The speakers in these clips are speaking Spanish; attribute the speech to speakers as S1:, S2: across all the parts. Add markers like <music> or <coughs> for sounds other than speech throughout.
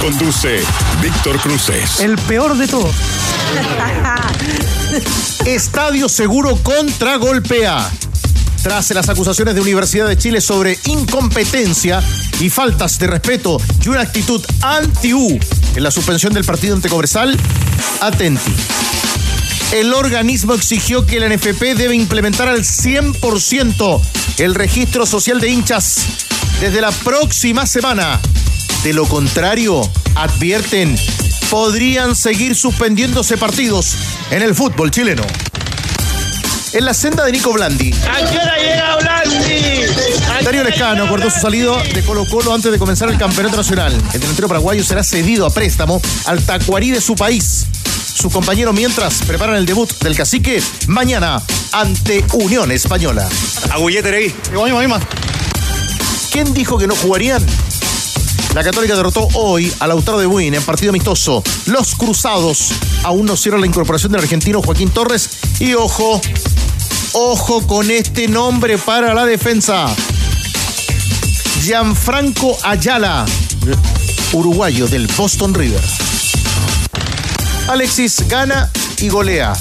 S1: Conduce Víctor Cruces.
S2: El peor de todos. <laughs> Estadio Seguro contra golpea. Tras las acusaciones de Universidad de Chile sobre incompetencia y faltas de respeto y una actitud anti-U en la suspensión del partido ante Cobresal, atenti. El organismo exigió que la NFP debe implementar al 100% el registro social de hinchas desde la próxima semana. De lo contrario, advierten, podrían seguir suspendiéndose partidos en el fútbol chileno. En la senda de Nico Blandi.
S3: ¿A qué hora llega Blandi?
S2: Darío Lescano acordó su salido de Colo Colo antes de comenzar el campeonato nacional. El delantero paraguayo será cedido a préstamo al Tacuarí de su país. Sus compañeros mientras preparan el debut del cacique mañana ante Unión Española.
S4: Agullete ahí.
S2: ¿Quién dijo que no jugarían? La Católica derrotó hoy a Lautaro de Buin en partido amistoso. Los Cruzados aún no cierran la incorporación del argentino Joaquín Torres. Y ojo, ojo con este nombre para la defensa. Gianfranco Ayala, uruguayo del Boston River. Alexis gana y golea.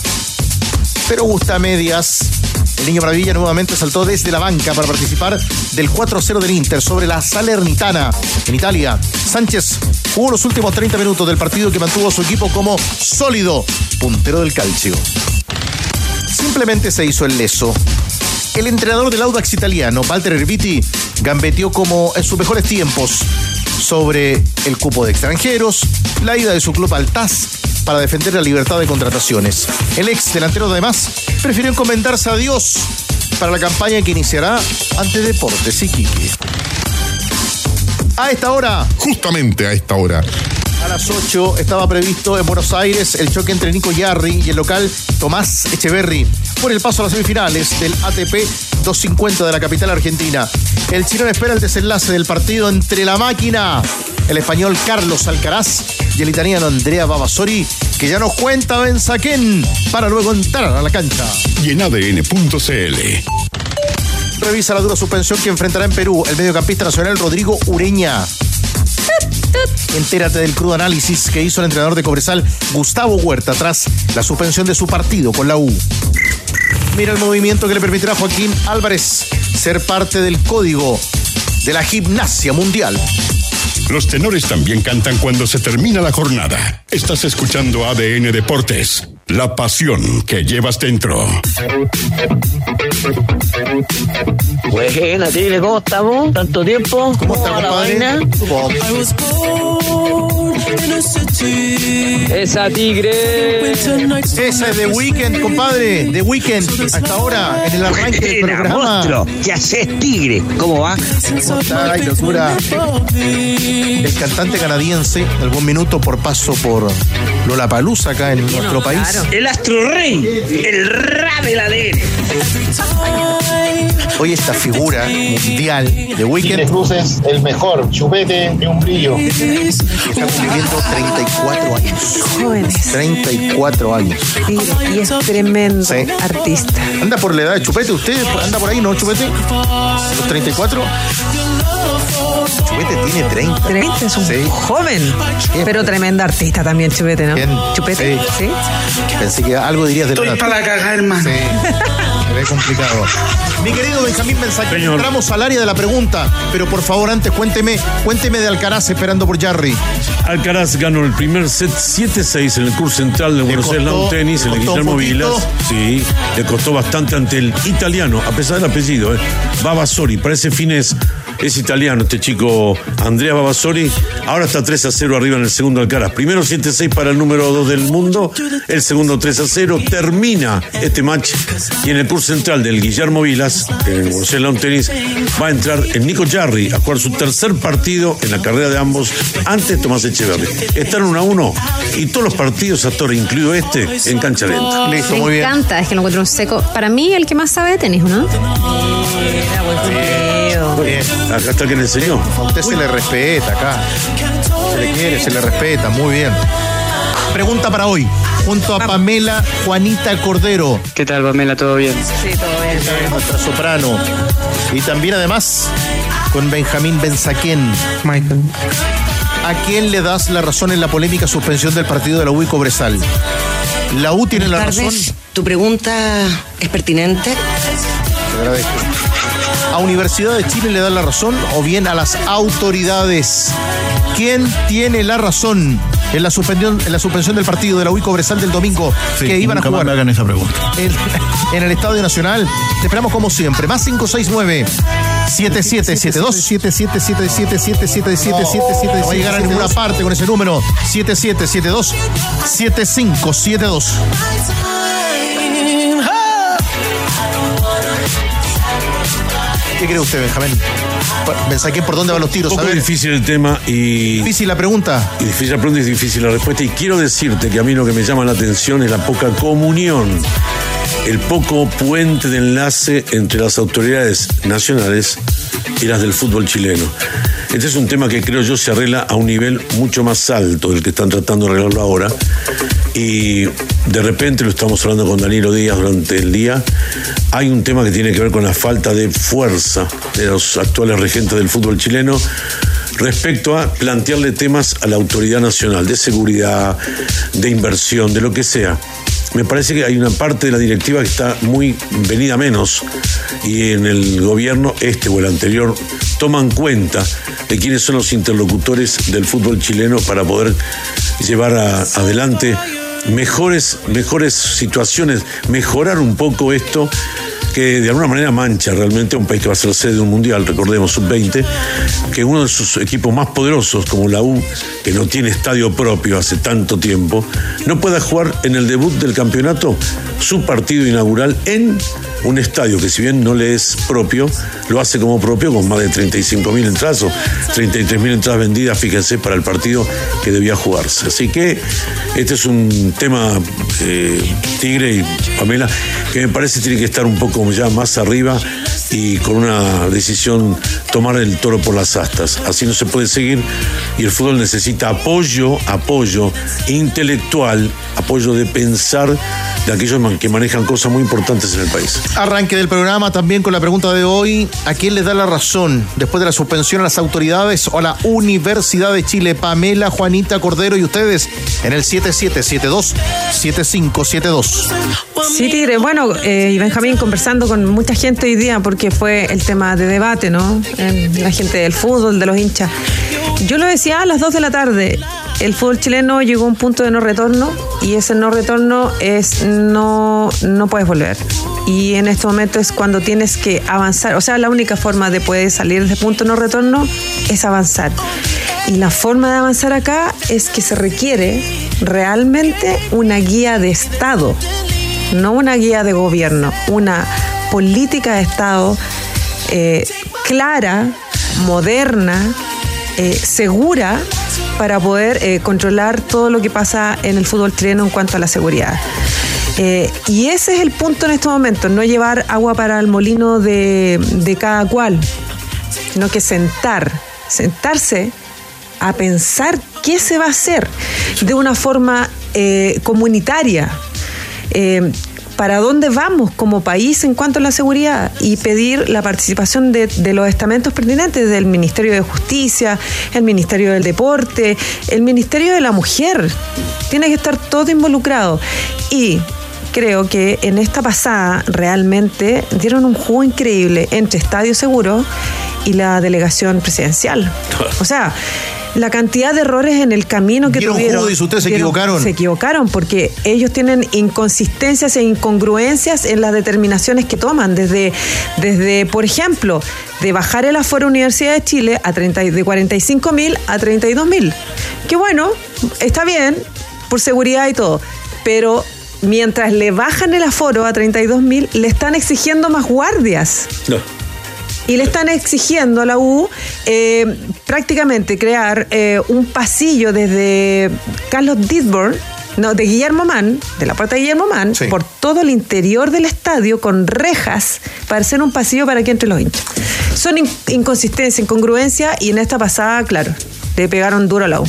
S2: Pero gusta medias. El niño Maravilla nuevamente saltó desde la banca para participar del 4-0 del Inter sobre la Salernitana en Italia. Sánchez jugó los últimos 30 minutos del partido que mantuvo a su equipo como sólido puntero del calcio. Simplemente se hizo el leso. El entrenador del Audax italiano, Walter Erviti, gambeteó como en sus mejores tiempos sobre el cupo de extranjeros, la ida de su club al TAS para defender la libertad de contrataciones. El ex delantero además prefirió encomendarse a Dios para la campaña que iniciará ante Deportes Iquique. A esta hora,
S1: Justamente a esta hora.
S2: A las 8 estaba previsto en Buenos Aires el choque entre Nico Yarri y el local Tomás Echeverry por el paso a las semifinales del ATP 250 de la capital argentina. El chileno espera el desenlace del partido entre la máquina, el español Carlos Alcaraz y el italiano Andrea Babasori, que ya nos cuenta Ben Saquén para luego entrar a la cancha.
S1: Y en ADN.cl.
S2: Revisa la dura suspensión que enfrentará en Perú el mediocampista nacional Rodrigo Ureña. Entérate del crudo análisis que hizo el entrenador de Cobresal, Gustavo Huerta, tras la suspensión de su partido con la U. Mira el movimiento que le permitirá a Joaquín Álvarez ser parte del código de la gimnasia mundial.
S1: Los tenores también cantan cuando se termina la jornada. Estás escuchando ADN Deportes. La pasión que llevas dentro.
S3: Buena, Tigre, ¿cómo estamos? ¿Tanto tiempo?
S2: ¿Cómo está,
S3: va la
S2: compadre?
S3: vaina?
S2: ¿Cómo?
S3: Esa Tigre.
S2: Esa es de Weekend, compadre. De Weekend. Hasta ahora, en el arranque del programa.
S5: monstruo. ¿Qué haces, tigre? ¿Cómo va?
S2: ¿Cómo está? Ay, locura. El cantante canadiense, algún minuto por paso por Lollapalooza acá en nuestro país.
S5: El astro rey, el ra de la DN.
S2: Hoy esta figura mundial de Weekend
S6: Cruces, el mejor chupete de un brillo.
S2: está cumpliendo 34 años.
S7: Jóvenes.
S2: 34 años.
S7: Y es tremendo
S2: Sí.
S7: artista.
S2: ¿Anda por la edad de Chupete usted? ¿Anda por ahí, no, Chupete? ¿Los 34? Chupete tiene 30.
S7: 30 es un
S2: Sí.
S7: joven, pero tremenda artista también, Chupete, ¿no?
S2: Bien.
S7: Chupete,
S2: Sí.
S7: sí.
S2: Pensé que algo dirías de la
S5: la cagar, hermano.
S2: Se ve complicado. Mi querido Benjamín Mensaje, entramos al área de la pregunta, pero por favor antes cuénteme, cuénteme de Alcaraz esperando por Jarry.
S4: Alcaraz ganó el primer set 7-6 en el curso central de Buenos Aires Lawn Tennis, en el Guillermo. Vilas. Sí, le costó bastante ante el italiano, a pesar del apellido, ¿eh? Babasori. Para ese fines Es italiano este chico Andrea Babasori. Ahora está 3 a 0 arriba en el segundo Alcaraz. Primero 7-6 para el número 2 del mundo. El segundo 3 a 0. Termina este match. Y en el curso central del Guillermo Vilas, en el Barcelona Tenis, va a entrar el Nico Jarry a jugar su tercer partido en la carrera de ambos antes de Tomás Echeverri. Están 1 a 1 y todos los partidos hasta ahora, incluido este, en cancha lenta.
S2: Listo,
S8: Me
S2: muy bien.
S8: encanta, es que lo encuentro un seco. Para mí, el que más sabe de tenis, ¿no?
S2: Muy bien.
S4: Acá está quien le enseñó.
S2: A usted se le respeta acá. Se le quiere, se le respeta. Muy bien. Pregunta para hoy. Junto a Pamela Juanita Cordero,
S3: ¿Qué tal, Pamela? ¿Todo bien?
S7: Sí, todo bien.
S2: nuestra soprano. Y también además con Benjamín Benzaquén.
S3: Michael.
S2: ¿A quién le das la razón en la polémica suspensión del partido de la U y Cobresal? ¿La U tiene la razón?
S9: Tu pregunta es pertinente.
S2: Te agradezco. ¿A Universidad de Chile le da la razón o bien a las autoridades? ¿Quién tiene la razón en la suspensión, en la suspensión del partido de la UI Cobresal del domingo que iban a jugar
S10: me hagan esa pregunta.
S2: en, en el Estadio Nacional? Te esperamos como siempre. Más 569 7772 7777777777 No a llegar a ninguna parte con ese número 7772 7572 ¿Qué cree usted, Benjamín? Me saqué por dónde van los tiros.
S4: Un poco difícil el tema y
S2: difícil la pregunta.
S4: Y difícil la pregunta y difícil la respuesta. Y quiero decirte que a mí lo que me llama la atención es la poca comunión, el poco puente de enlace entre las autoridades nacionales y las del fútbol chileno. Este es un tema que creo yo se arregla a un nivel mucho más alto del que están tratando de arreglarlo ahora. Y de repente lo estamos hablando con Danilo Díaz durante el día. Hay un tema que tiene que ver con la falta de fuerza de los actuales regentes del fútbol chileno respecto a plantearle temas a la autoridad nacional de seguridad, de inversión, de lo que sea. Me parece que hay una parte de la directiva que está muy venida menos y en el gobierno este o el anterior toman cuenta de quiénes son los interlocutores del fútbol chileno para poder llevar adelante mejores, mejores situaciones, mejorar un poco esto que de alguna manera mancha realmente a un país que va a ser sede de un mundial, recordemos, sub-20, que uno de sus equipos más poderosos, como la U, que no tiene estadio propio hace tanto tiempo, no pueda jugar en el debut del campeonato su partido inaugural en un estadio que si bien no le es propio, lo hace como propio con más de 35 mil entradas o 33 mil entradas vendidas, fíjense, para el partido que debía jugarse. Así que este es un tema, eh, Tigre y Pamela, que me parece tiene que estar un poco ya más arriba y con una decisión tomar el toro por las astas. Así no se puede seguir y el fútbol necesita apoyo, apoyo intelectual, apoyo de pensar de aquellos que manejan cosas muy importantes en el país.
S2: Arranque del programa también con la pregunta de hoy. ¿A quién le da la razón después de la suspensión a las autoridades o a la Universidad de Chile? Pamela, Juanita, Cordero y ustedes en el 7772-7572.
S7: Sí, Tigre. Bueno, eh, y Benjamín conversando con mucha gente hoy día porque fue el tema de debate, ¿no? La gente del fútbol, de los hinchas. Yo lo decía a las 2 de la tarde. El fútbol chileno llegó a un punto de no retorno y ese no retorno es no, no puedes volver. Y en este momento es cuando tienes que avanzar. O sea, la única forma de poder salir de punto no retorno es avanzar. Y la forma de avanzar acá es que se requiere realmente una guía de Estado no una guía de gobierno, una política de Estado eh, clara, moderna, eh, segura para poder eh, controlar todo lo que pasa en el fútbol chileno en cuanto a la seguridad. Y ese es el punto en estos momentos, no llevar agua para el molino de, cada cual, sino que sentar, sentarse a pensar qué se va a hacer de una forma comunitaria. Eh, para dónde vamos como país en cuanto a la seguridad y pedir la participación de, de los estamentos pertinentes del Ministerio de Justicia, el Ministerio del Deporte, el Ministerio de la Mujer. Tiene que estar todo involucrado. Y creo que en esta pasada realmente dieron un juego increíble entre Estadio Seguro y la delegación presidencial. <laughs> O sea, la cantidad de errores en el camino que
S2: Vieron
S7: tuvieron.
S2: ustedes se equivocaron.
S7: Se equivocaron porque ellos tienen inconsistencias e incongruencias en las determinaciones que toman. Desde, desde por ejemplo, de bajar el aforo Universidad de Chile a 30, y- de 45 mil a 32 mil. Que bueno, está bien, por seguridad y todo. Pero mientras le bajan el aforo a 32 mil, le están exigiendo más guardias
S4: No.
S7: Y le están exigiendo a la U eh, prácticamente crear eh, un pasillo desde Carlos Didborn, no, de Guillermo Mann, de la puerta de Guillermo Mann,
S2: Sí.
S7: por todo el interior del estadio con rejas para hacer un pasillo para que entre los hinchas. Son in- inconsistencias, incongruencia y en esta pasada, claro, le pegaron duro a la U.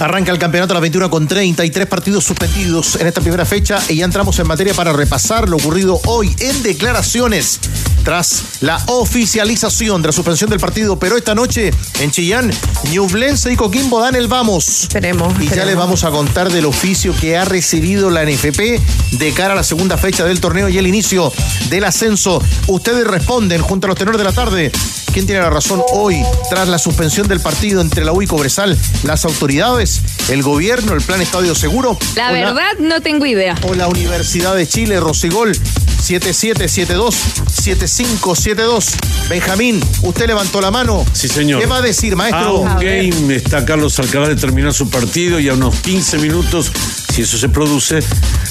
S2: Arranca el campeonato a las 21 con 33 partidos suspendidos en esta primera fecha y ya entramos en materia para repasar lo ocurrido hoy en declaraciones tras la oficialización de la suspensión del partido. Pero esta noche en Chillán, Ñublense y Coquimbo dan el vamos.
S7: Esperemos.
S2: Y ya les vamos a contar del oficio que ha recibido la NFP de cara a la segunda fecha del torneo y el inicio del ascenso. Ustedes responden junto a los tenores de la tarde. ¿Quién tiene la razón hoy tras la suspensión del partido entre la U y Cobresal? ¿Las autoridades? ¿El gobierno? ¿El plan Estadio Seguro?
S10: La
S2: ¿O
S10: verdad, no tengo idea.
S2: o la Universidad de Chile, Rosigol, 7772-7572. Benjamín, usted levantó la mano.
S4: Sí, señor.
S2: ¿Qué va a decir,
S4: A
S2: maestro?
S4: un game está Carlos Alcaraz de terminar su partido y a unos 15 minutos, si eso se produce,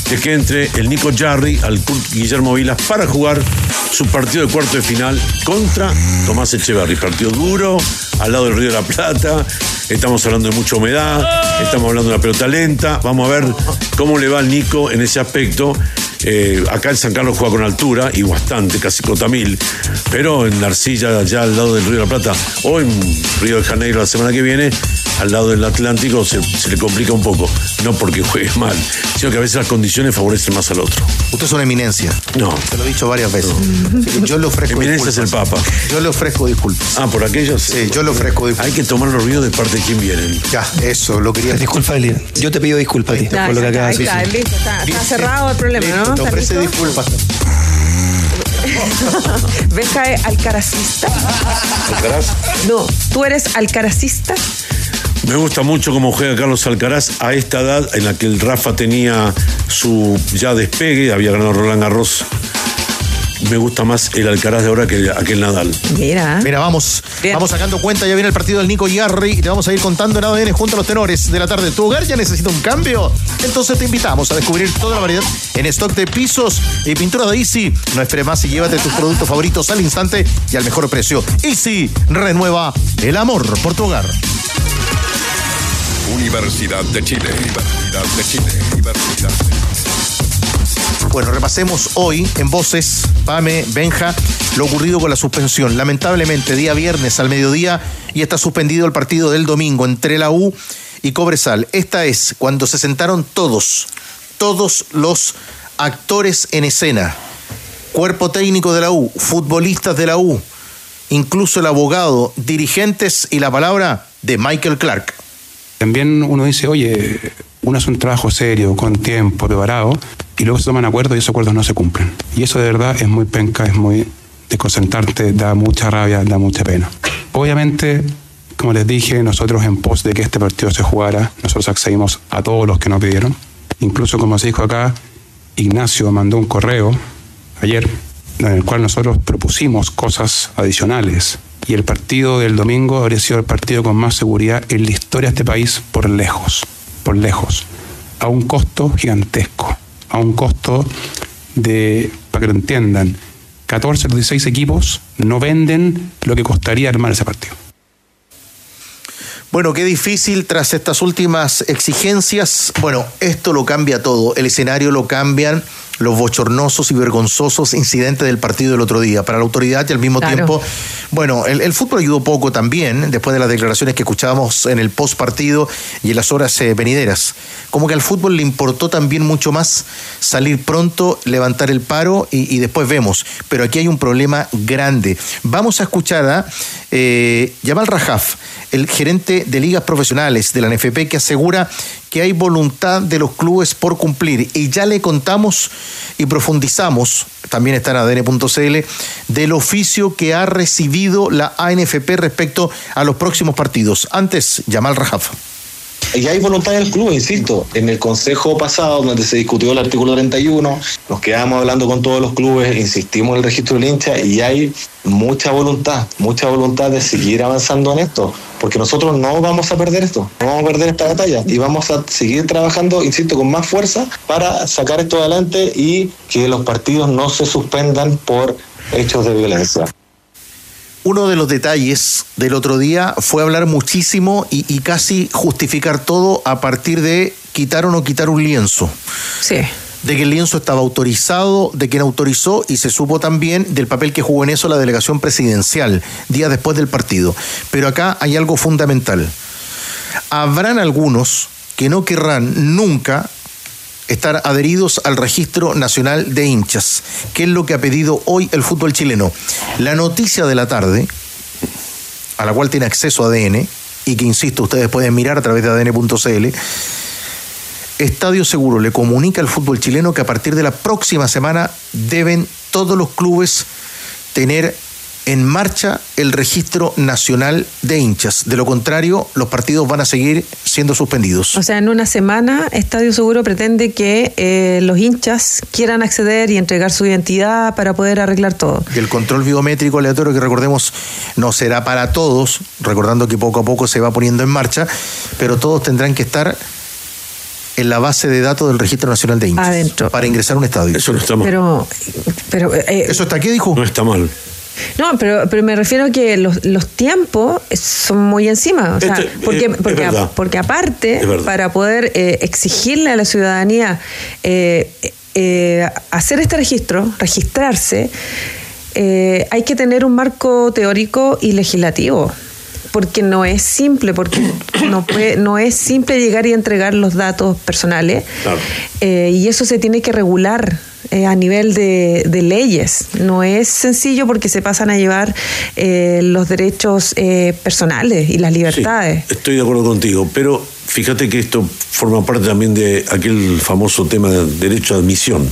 S4: de que entre el Nico Jarry al Kurt Guillermo Vilas para jugar su partido de cuarto de final contra Tomás Echeverry. Partido duro, al lado del Río de la Plata. Estamos hablando de mucha humedad, estamos hablando de una pelota lenta. Vamos a ver cómo le va al Nico en ese aspecto. Eh, acá en San Carlos juega con altura y bastante, casi cota mil. Pero en la arcilla, allá al lado del Río de la Plata, o en Río de Janeiro la semana que viene, al lado del Atlántico, se, se le complica un poco. No porque juegue mal, sino que a veces las condiciones favorecen más al otro.
S2: Usted es una eminencia.
S4: No.
S2: Te lo he dicho varias veces. Yo le ofrezco
S4: Eminencia es el. Papa.
S2: Yo le ofrezco disculpas.
S4: Ah, por aquellos.
S2: Sí, yo le ofrezco disculpas.
S4: Hay que tomar los ríos de parte de quien vienen.
S2: Ya, eso, lo quería
S11: Disculpa, Elia. Yo te pido disculpas a ti
S7: Ya,
S11: por lo que acabas de
S7: está,
S11: decir.
S7: listo, está, está cerrado el problema,
S2: Listo,
S7: ¿no?
S2: Te
S7: ¿Está
S2: ofrece disculpas. <laughs>
S7: Benja es alcaracista.
S4: Alcaraz.
S7: No, tú eres alcaracista.
S4: Me gusta mucho cómo juega Carlos Alcaraz a esta edad en la que el Rafa tenía su ya despegue, había ganado Roland Garros. Me gusta más el Alcaraz de ahora que aquel Nadal.
S7: Mira.
S2: Mira, vamos,
S7: Bien.
S2: vamos sacando cuenta, ya viene el partido del Nico Yarri y te vamos a ir contando en ADN junto a los tenores de la tarde. ¿Tu hogar ya necesita un cambio? Entonces te invitamos a descubrir toda la variedad en stock de pisos y pintura de Easy. No esperes más y llévate tus productos favoritos al instante y al mejor precio. Easy renueva el amor por tu hogar.
S1: Universidad de Chile. Universidad de Chile. Universidad de Chile.
S2: Bueno, repasemos hoy en Voces, Pame, Benja, lo ocurrido con la suspensión. Lamentablemente, día viernes al mediodía y está suspendido el partido del domingo entre la U y Cobresal. Esta es cuando se sentaron todos, todos los actores en escena, cuerpo técnico de la U, futbolistas de la U, incluso el abogado, dirigentes y la palabra de Michael Clark.
S11: También uno dice, oye, uno hace un trabajo serio, con tiempo, preparado, y luego se toman acuerdos y esos acuerdos no se cumplen. Y eso de verdad es muy penca, es muy desconcentrante, da mucha rabia, da mucha pena. Obviamente, como les dije, nosotros en pos de que este partido se jugara, nosotros accedimos a todos los que nos pidieron. Incluso, como se dijo acá, Ignacio mandó un correo ayer en el cual nosotros propusimos cosas adicionales. Y el partido del domingo habría sido el partido con más seguridad en la historia de este país por lejos, por lejos, a un costo gigantesco, a un costo de, para que lo entiendan, 14 o 16 equipos no venden lo que costaría armar ese partido.
S2: Bueno, qué difícil tras estas últimas exigencias. Bueno, esto lo cambia todo. El escenario lo cambian los bochornosos y vergonzosos incidentes del partido del otro día. Para la autoridad y al mismo
S7: Claro.
S2: tiempo, bueno, el, el fútbol ayudó poco también, después de las declaraciones que escuchábamos en el post partido y en las horas eh, venideras. Como que al fútbol le importó también mucho más salir pronto, levantar el paro y, y después vemos. Pero aquí hay un problema grande. Vamos a escuchar a eh, Yamal Rajaf, el gerente de ligas profesionales de la NFP, que asegura que hay voluntad de los clubes por cumplir y ya le contamos y profundizamos, también está en adn.cl, del oficio que ha recibido la ANFP respecto a los próximos partidos. Antes, Yamal Rajafa.
S10: Y hay voluntad del club, insisto. En el consejo pasado, donde se discutió el artículo 31, nos quedamos hablando con todos los clubes, insistimos en el registro del hincha y hay mucha voluntad, mucha voluntad de seguir avanzando en esto, porque nosotros no vamos a perder esto, no vamos a perder esta batalla y vamos a seguir trabajando, insisto, con más fuerza para sacar esto adelante y que los partidos no se suspendan por hechos de violencia.
S2: Uno de los detalles del otro día fue hablar muchísimo y, y, casi justificar todo a partir de quitar o no quitar un lienzo.
S7: Sí.
S2: De que el lienzo estaba autorizado, de quien autorizó y se supo también del papel que jugó en eso la delegación presidencial días después del partido. Pero acá hay algo fundamental. Habrán algunos que no querrán nunca estar adheridos al registro nacional de hinchas, que es lo que ha pedido hoy el fútbol chileno. La noticia de la tarde, a la cual tiene acceso ADN, y que insisto, ustedes pueden mirar a través de adn.cl, Estadio Seguro le comunica al fútbol chileno que a partir de la próxima semana deben todos los clubes tener en marcha el registro nacional de hinchas. De lo contrario, los partidos van a seguir siendo suspendidos.
S7: O sea, en una semana, Estadio Seguro pretende que eh, los hinchas quieran acceder y entregar su identidad para poder arreglar todo.
S2: Y el control biométrico aleatorio, que recordemos, no será para todos, recordando que poco a poco se va poniendo en marcha, pero todos tendrán que estar en la base de datos del Registro Nacional de Hinchas
S7: Adentro.
S2: para ingresar a un estadio.
S4: Eso no está mal.
S7: Pero, pero eh,
S2: ¿Eso está qué dijo?
S4: No está mal.
S7: No, pero, pero me refiero a que los, los tiempos son muy encima. O sea,
S4: Este,
S7: porque,
S4: es
S7: porque, porque aparte, para poder eh, exigirle a la ciudadanía eh, eh, hacer este registro, registrarse, eh, hay que tener un marco teórico y legislativo. Porque no es simple, porque <coughs> no, puede- no es simple llegar y entregar los datos personales.
S4: Claro.
S7: Eh, y eso se tiene que regular eh, a nivel de, de leyes. No es sencillo porque se pasan a llevar eh, los derechos eh, personales y las libertades.
S4: Sí, estoy de acuerdo contigo, pero fíjate que esto forma parte también de aquel famoso tema del derecho a admisión.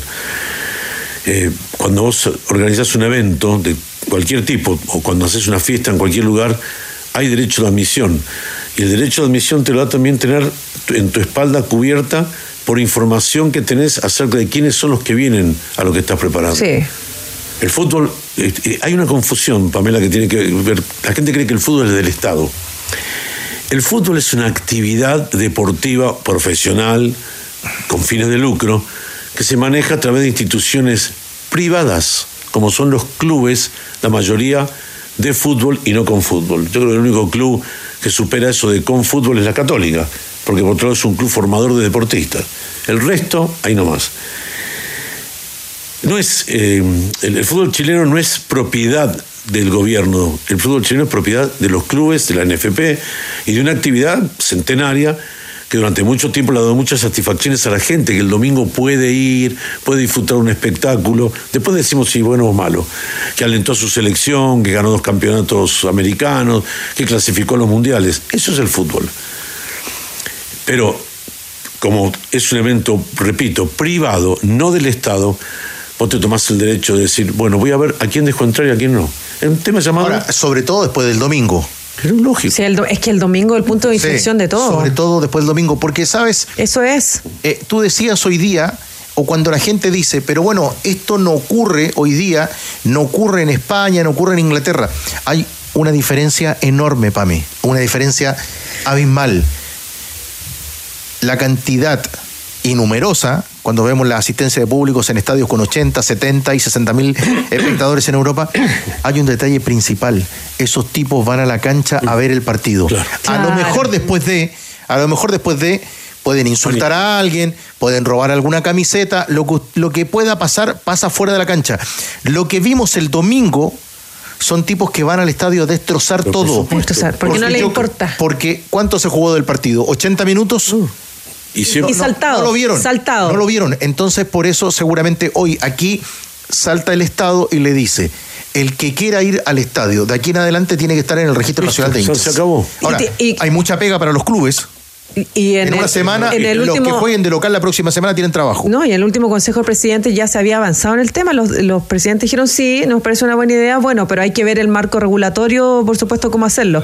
S4: Cuando vos organizás un evento de cualquier tipo o cuando haces una fiesta en cualquier lugar, hay derecho de admisión. Y el derecho de admisión te lo da también tener en tu espalda cubierta por información que tenés acerca de quiénes son los que vienen a lo que estás preparando.
S7: Sí.
S4: El fútbol, eh, eh, hay una confusión, Pamela, que tiene que ver. La gente cree que el fútbol es del Estado. El fútbol es una actividad deportiva profesional con fines de lucro que se maneja a través de instituciones privadas, como son los clubes, la mayoría de fútbol y no con fútbol. Yo creo que el único club que supera eso de con fútbol es la Católica, porque por otro lado es un club formador de deportistas. El resto, ahí nomás. No es, eh, el, fútbol chileno no es propiedad del gobierno, el fútbol chileno es propiedad de los clubes, de la NFP y de una actividad centenaria que durante mucho tiempo le ha dado muchas satisfacciones a la gente, que el domingo puede ir, puede disfrutar un espectáculo, después decimos si bueno o malo, que alentó a su selección, que ganó dos campeonatos americanos, que clasificó a los mundiales, eso es el fútbol. Pero como es un evento, repito, privado, no del Estado, vos te tomás el derecho de decir, bueno, voy a ver a quién dejo entrar y a quién no. Es un tema llamado...
S2: Ahora, sobre todo después del domingo.
S4: Pero es lógico.
S7: Sí, el do- es que el domingo es el punto de inflexión
S2: Sí,
S7: de todo.
S2: Sobre todo después del domingo, porque sabes,
S7: Eso es.
S2: eh, tú decías hoy día, o cuando la gente dice, pero bueno, esto no ocurre hoy día, no ocurre en España, no ocurre en Inglaterra. Hay una diferencia enorme, Pame, una diferencia abismal. La cantidad innumerosa, cuando vemos la asistencia de públicos en estadios con 80, 70 y 60 mil <coughs> espectadores en Europa, hay un detalle principal. Esos tipos van a la cancha a ver el partido.
S4: Claro.
S2: A lo mejor después de, a lo mejor después de, pueden insultar a alguien, pueden robar alguna camiseta, lo que, lo que pueda pasar pasa fuera de la cancha. Lo que vimos el domingo son tipos que van al estadio a destrozar
S4: Pero por
S2: todo.
S4: supuesto.
S7: Destrozar, porque no le importa.
S2: Porque ¿cuánto se jugó del partido? ¿80 minutos?
S4: Y siempre-
S7: Y saltado,
S2: No lo vieron.
S7: saltado.
S2: No lo vieron. Entonces, por eso, seguramente hoy aquí salta el Estado y le dice: el que quiera ir al estadio de aquí en adelante tiene que estar en el Registro
S4: Listo,
S2: Nacional de Hinchas.
S4: se acabó.
S2: Ahora,
S7: Y te- y-
S2: hay mucha pega para los clubes.
S7: Y
S2: En,
S7: en,
S2: una
S7: el-
S2: semana,
S7: en el
S2: los
S7: último,
S2: que jueguen de local la próxima semana tienen trabajo.
S7: No, y en el último Consejo de Presidentes ya se había avanzado en el tema. Los, los presidentes dijeron sí, nos parece una buena idea, bueno, pero hay que ver el marco regulatorio, por supuesto, cómo hacerlo.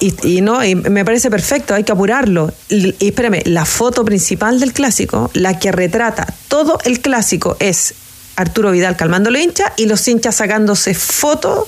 S7: Y, y no, y me parece perfecto, hay que apurarlo. Y, espérame, la foto principal del clásico, la que retrata todo el clásico, es Arturo Vidal calmando los hinchas y los hinchas sacándose fotos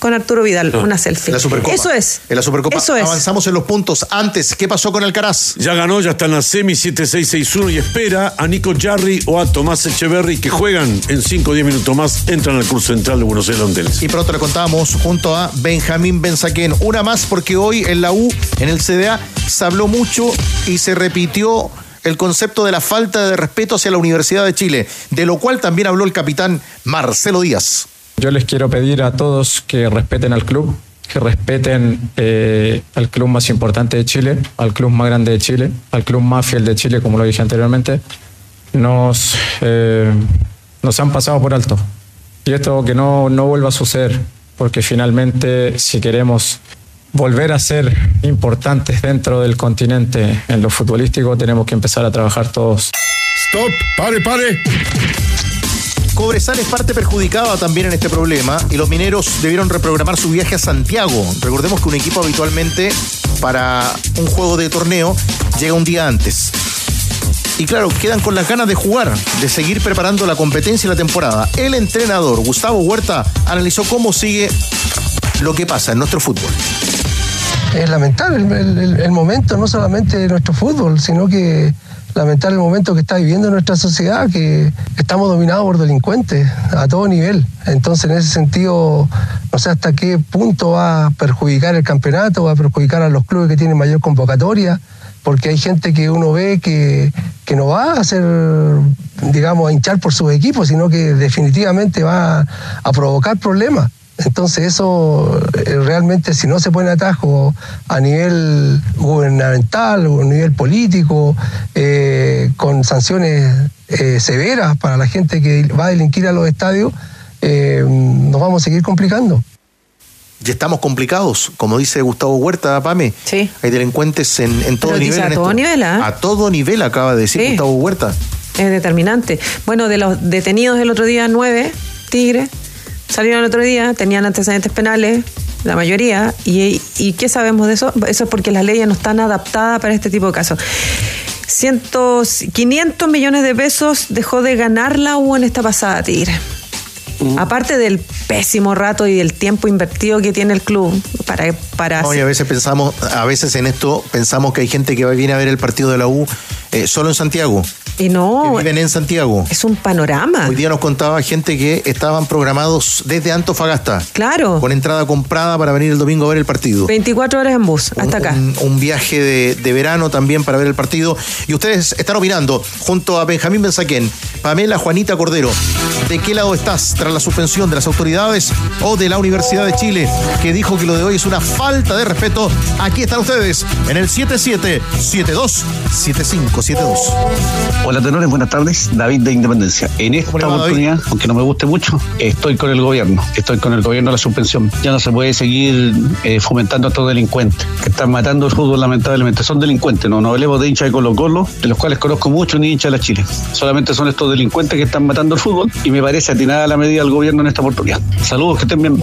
S7: con Arturo Vidal, una selfie.
S2: La Supercopa.
S7: Eso es.
S2: En la Supercopa
S7: Eso es.
S2: avanzamos en los puntos. Antes, ¿qué pasó con Alcaraz?
S4: Ya ganó, ya está en la semi 7-6-6-1 y espera a Nico Jarry o a Tomás Echeverry que juegan en 5 o 10 minutos más, entran al curso central de Buenos Aires Anteles.
S2: Y pronto le contábamos junto a Benjamín Benzaquén. Una más porque hoy en la U, en el CDA, se habló mucho y se repitió el concepto de la falta de respeto hacia la Universidad de Chile, de lo cual también habló el capitán Marcelo Díaz.
S12: Yo les quiero pedir a todos que respeten al club, que respeten eh, al club más importante de Chile, al club más grande de Chile, al club más fiel de Chile, como lo dije anteriormente. Nos, eh, nos han pasado por alto. Y esto que no, no vuelva a suceder, porque finalmente si queremos volver a ser importantes dentro del continente en lo futbolístico, tenemos que empezar a trabajar todos.
S1: Stop, pare, pare.
S2: Cobresal es parte perjudicada también en este problema y los mineros debieron reprogramar su viaje a Santiago. Recordemos que un equipo habitualmente para un juego de torneo llega un día antes. Y claro, quedan con las ganas de jugar, de seguir preparando la competencia y la temporada. El entrenador Gustavo Huerta analizó cómo sigue lo que pasa en nuestro fútbol.
S13: es lamentable el, el- el momento, no solamente de nuestro fútbol, sino que lamentar el momento que está viviendo nuestra sociedad, que estamos dominados por delincuentes a todo nivel. Entonces, en ese sentido, no sé hasta qué punto va a perjudicar el campeonato, va a perjudicar a los clubes que tienen mayor convocatoria, porque hay gente que uno ve que, que no va a hacer, digamos, a hinchar por sus equipos, sino que definitivamente va a provocar problemas. Entonces eso eh, realmente si no se pone atajo a nivel gubernamental o a nivel político, eh, con sanciones eh, severas para la gente que va a delinquir a los estadios, eh, nos vamos a seguir complicando.
S2: Y estamos complicados, como dice Gustavo Huerta, Pame.
S7: Sí.
S2: Hay delincuentes en, en todo
S7: Pero
S2: nivel.
S7: a
S2: en
S7: todo
S2: esto.
S7: nivel, ¿ah?
S2: A todo nivel acaba de decir
S7: Sí.
S2: Gustavo Huerta.
S7: Es determinante. Bueno, de los detenidos el otro día, nueve tigres, salieron el otro día, tenían antecedentes penales, la mayoría. ¿Y, y qué sabemos de eso? Eso es porque las leyes no están adaptadas para este tipo de casos. Cientos, 500 millones de pesos dejó de ganar la U en esta pasada tigre. Aparte del pésimo rato y del tiempo invertido que tiene el club para, para
S2: No, y a veces pensamos, a veces en esto pensamos que hay gente que va- viene a ver el partido de la U eh, solo en Santiago.
S7: Y no.
S2: Que viven en Santiago.
S7: Es un panorama.
S2: Hoy día nos contaba gente que estaban programados desde Antofagasta.
S7: Claro.
S2: Con entrada comprada para venir el domingo a ver el partido.
S7: 24 horas en bus, hasta acá.
S2: Un, un viaje de, de verano también para ver el partido. Y ustedes están opinando junto a Benjamín Benzaquén, Pamela Juanita Cordero. ¿De qué lado estás tras la suspensión de las autoridades o de la Universidad de Chile que dijo que lo de hoy es una falta de respeto? Aquí están ustedes en el 77727572.
S14: Hola tenores, buenas tardes. David de Independencia. En esta oportunidad, aunque no me guste mucho, estoy con el gobierno. Estoy con el gobierno de la suspensión. Ya no se puede seguir eh, fomentando a estos delincuentes que están matando el fútbol lamentablemente. Son delincuentes, no, no hablemos de hinchas de Colo Colo, de los cuales conozco mucho ni hinchas de la Chile. Solamente son estos delincuentes que están matando el fútbol y me parece atinada la medida del gobierno en esta oportunidad. Saludos, que estén bien.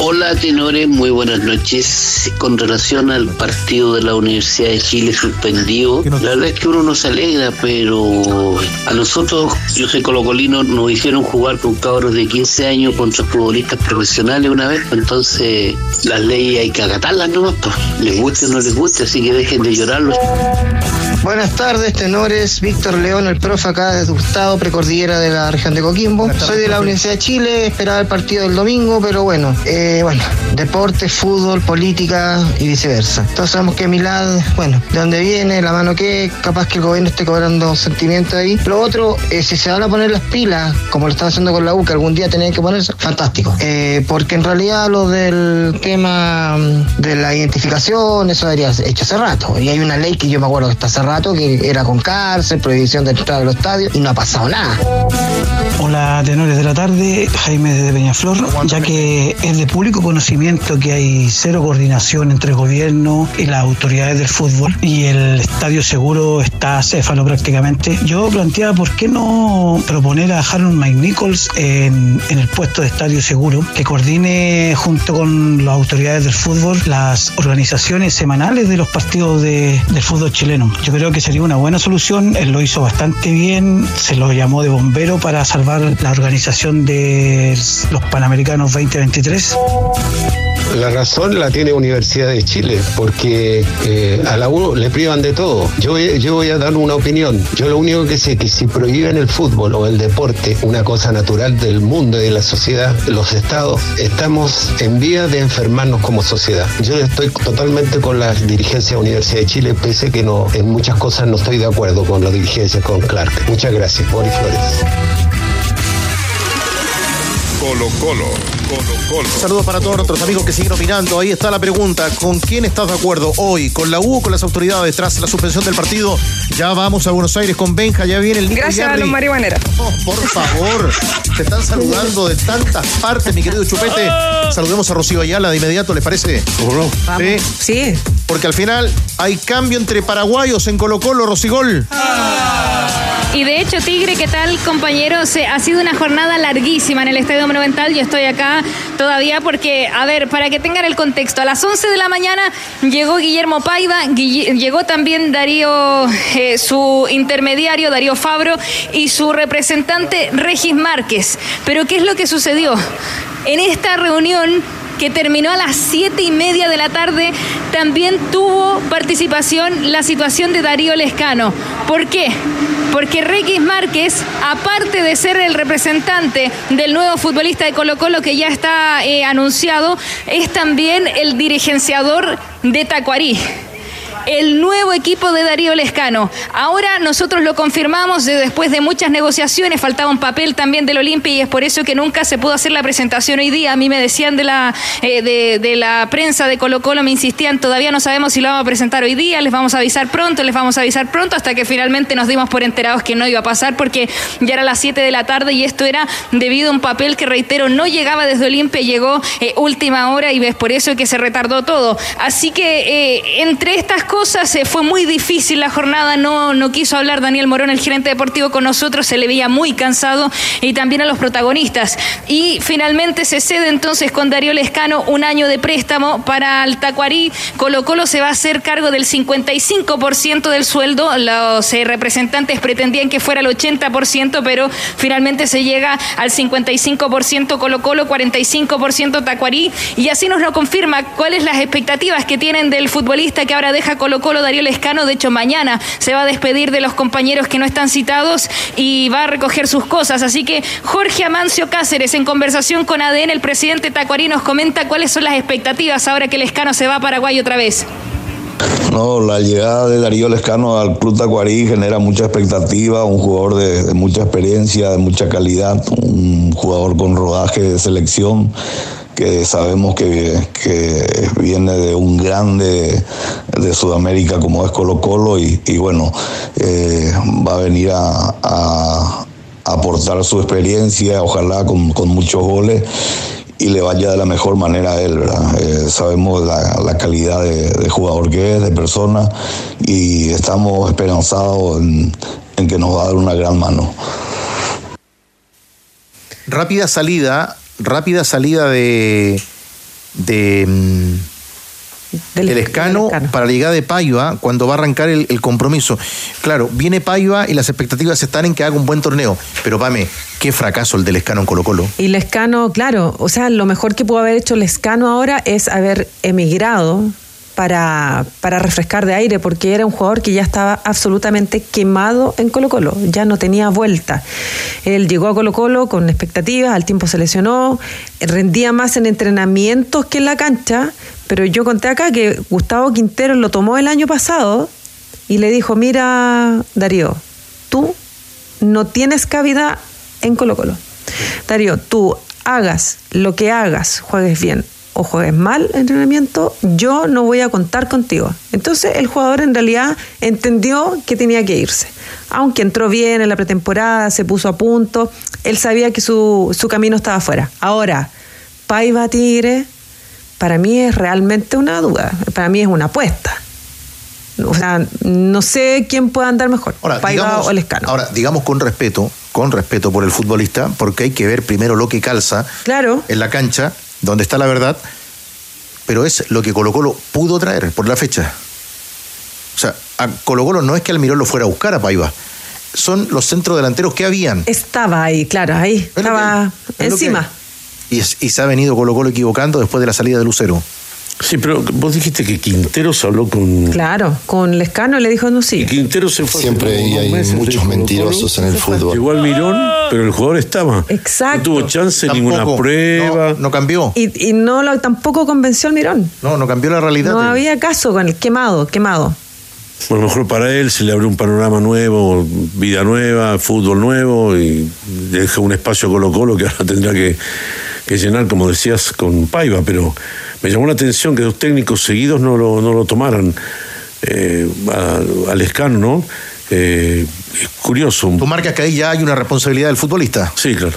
S15: Hola tenores, muy buenas noches. Con relación al partido de la Universidad de Chile suspendido, la verdad es que uno no se alegra, pero a nosotros, yo soy colocolino, nos hicieron jugar con cabros de 15 años contra futbolistas profesionales una vez, entonces las leyes hay que acatarlas nomás, pues, les guste o no les guste, así que dejen de llorarlos.
S16: Buenas tardes, tenores. Víctor León, el profe acá de Gustavo, precordillera de la región de Coquimbo. Soy de la Universidad de Chile, esperaba el partido del domingo, pero bueno, eh, bueno, deporte, fútbol, política y viceversa. Todos sabemos que Milad, bueno, de dónde viene, la mano que, capaz que el gobierno esté cobrando sentimientos ahí. Lo otro, eh, si se van a poner las pilas, como lo están haciendo con la U, que algún día tenían que ponerse, fantástico. Eh, porque en realidad lo del tema mm, de la identificación, eso debería ser hecho hace rato. Y hay una ley que yo me acuerdo que está hace rato, que era con cárcel, prohibición de entrar a los estadios, y no ha pasado nada.
S17: Hola, tenores de la tarde, Jaime de Peñaflor, ya que es de público conocimiento que hay cero coordinación entre el gobierno y las autoridades del fútbol y el estadio seguro está céfalo prácticamente. Yo planteaba por qué no proponer a Harold McNichols en, en el puesto de estadio seguro, que coordine junto con las autoridades del fútbol las organizaciones semanales de los partidos de- del fútbol chileno. Yo creo que sería una buena solución, él lo hizo bastante bien, se lo llamó de bombero para salvar la organización de los Panamericanos 2023.
S18: La razón la tiene Universidad de Chile, porque eh, a la U le privan de todo. Yo, yo voy a dar una opinión. Yo lo único que sé es que si prohíben el fútbol o el deporte, una cosa natural del mundo y de la sociedad, los estados, estamos en vía de enfermarnos como sociedad. Yo estoy totalmente con la dirigencia de Universidad de Chile, pese que no, en muchas cosas no estoy de acuerdo con la dirigencia, con Clark. Muchas gracias. Boris Flores.
S1: Colo Colo, Colo Colo.
S2: Saludos para todos nuestros amigos que siguen opinando. Ahí está la pregunta. ¿Con quién estás de acuerdo hoy? ¿Con la U o con las autoridades tras la suspensión del partido? Ya vamos a Buenos Aires con Benja. Ya viene el Nico
S19: Gracias a
S2: Yarri.
S19: los marihuaneros.
S2: Oh, por favor. Te están saludando de tantas partes, mi querido Chupete. Saludemos a Rocío Ayala de inmediato, ¿les parece?
S7: Vamos.
S2: Sí.
S7: Sí.
S2: Porque al final hay cambio entre paraguayos en Colo Colo, Rocigol.
S20: Y de hecho, Tigre, ¿qué tal, compañeros? Eh, ha sido una jornada larguísima en el Estadio Monumental. Yo estoy acá todavía porque, a ver, para que tengan el contexto, a las 11 de la mañana llegó Guillermo Paiva, llegó también Darío, eh, su intermediario, Darío Fabro, y su representante, Regis Márquez. Pero, ¿qué es lo que sucedió? En esta reunión que terminó a las siete y media de la tarde, también tuvo participación la situación de Darío Lescano. ¿Por qué? Porque Regis Márquez, aparte de ser el representante del nuevo futbolista de Colo Colo que ya está eh, anunciado, es también el dirigenciador de Tacuarí el nuevo equipo de Darío Lescano. Ahora nosotros lo confirmamos de- después de muchas negociaciones, faltaba un papel también del Olimpia y es por eso que nunca se pudo hacer la presentación hoy día. A mí me decían de la, eh, de, la prensa de Colo Colo, me insistían, todavía no sabemos si lo vamos a presentar hoy día, les vamos a avisar pronto, les vamos a avisar pronto, hasta que finalmente nos dimos por enterados que no iba a pasar porque ya era las 7 de la tarde y esto era debido a un papel que, reitero, no llegaba desde Olimpia, llegó eh, última hora y es por eso que se retardó todo. Así que eh, entre estas cosas fue muy difícil la jornada, no, no quiso hablar Daniel Morón, el gerente deportivo, con nosotros, se le veía muy cansado y también a los protagonistas. Y finalmente se cede entonces con Darío Lescano un año de préstamo para el Tacuarí. Colo Colo se va a hacer cargo del 55% del sueldo, los eh, representantes pretendían que fuera el 80%, pero finalmente se llega al 55% Colo Colo, 45% Tacuarí, y así nos lo confirma cuáles las expectativas que tienen del futbolista que ahora deja Colo Colo, Darío Lescano, de hecho mañana se va a despedir de los compañeros que no están citados y va a recoger sus cosas, así que Jorge Amancio Cáceres, en conversación con ADN, el presidente Tacuarí nos comenta cuáles son las expectativas ahora que Lescano se va a Paraguay otra vez.
S21: No, la llegada de Darío Lescano al Club Tacuarí genera mucha expectativa, un jugador de, de mucha experiencia, de mucha calidad, un jugador con rodaje de selección que sabemos que, que viene de un grande de Sudamérica como es Colo Colo y, y bueno, eh, va a venir a, a aportar su experiencia, ojalá con, con muchos goles y le vaya de la mejor manera a él. Eh, sabemos la, la calidad de, de jugador que es, de persona, y estamos esperanzados en, en que nos va a dar una gran mano.
S2: Rápida salida, rápida salida de. de. mm, del escano para la llegada de Paiva cuando va a arrancar el, el compromiso. Claro, viene Paiva y las expectativas están en que haga un buen torneo. Pero Pame, qué fracaso el del escano en Colo Colo.
S7: Y Lescano, claro, o sea, lo mejor que pudo haber hecho Lescano ahora es haber emigrado para, para refrescar de aire, porque era un jugador que ya estaba absolutamente quemado en Colo Colo, ya no tenía vuelta. Él llegó a Colo Colo con expectativas, al tiempo se lesionó, rendía más en entrenamientos que en la cancha, pero yo conté acá que Gustavo Quintero lo tomó el año pasado y le dijo, mira, Darío, tú no tienes cabida en Colo Colo. Darío, tú hagas lo que hagas, juegues bien o juegues mal entrenamiento, yo no voy a contar contigo. Entonces el jugador en realidad entendió que tenía que irse. Aunque entró bien en la pretemporada, se puso a punto, él sabía que su, su camino estaba afuera. Ahora, Paiva Tigre, para mí es realmente una duda, para mí es una apuesta. O sea, no sé quién puede andar mejor,
S2: Ahora,
S7: Paiva
S2: digamos,
S7: o Lescano.
S2: ahora, digamos con respeto, con respeto por el futbolista, porque hay que ver primero lo que calza
S7: Claro.
S2: en la cancha, donde está la verdad, pero es lo que Colo Colo pudo traer por la fecha. O sea, a Colo Colo no es que Almirón lo fuera a buscar a Paiva, son los centros delanteros que habían.
S7: Estaba ahí, claro, ahí, estaba
S2: es
S7: encima.
S2: Y, y se ha venido Colo Colo equivocando después de la salida de Lucero.
S4: Sí, pero vos dijiste que Quinteros habló con.
S7: Claro, con Lescano le dijo no sí.
S4: Quintero se fue.
S22: Siempre y hay
S4: meses
S22: muchos mentirosos en el fútbol.
S4: Llegó al Mirón, pero el jugador estaba.
S7: Exacto.
S4: No tuvo chance, ninguna prueba.
S2: No, no cambió.
S7: Y, y no lo tampoco convenció al Mirón.
S2: No, no cambió la realidad.
S7: No
S2: de-
S7: había caso con el quemado, quemado.
S4: A lo mejor para él se le abrió un panorama nuevo, vida nueva, fútbol nuevo y deja un espacio a Colo Colo que ahora tendrá que, que llenar, como decías, con Paiva. Pero me llamó la atención que dos técnicos seguidos no lo, no lo tomaran eh, a- al escano, ¿no? Eh, es curioso.
S2: Tú marcas que ahí ya hay una responsabilidad del futbolista.
S4: Sí, claro.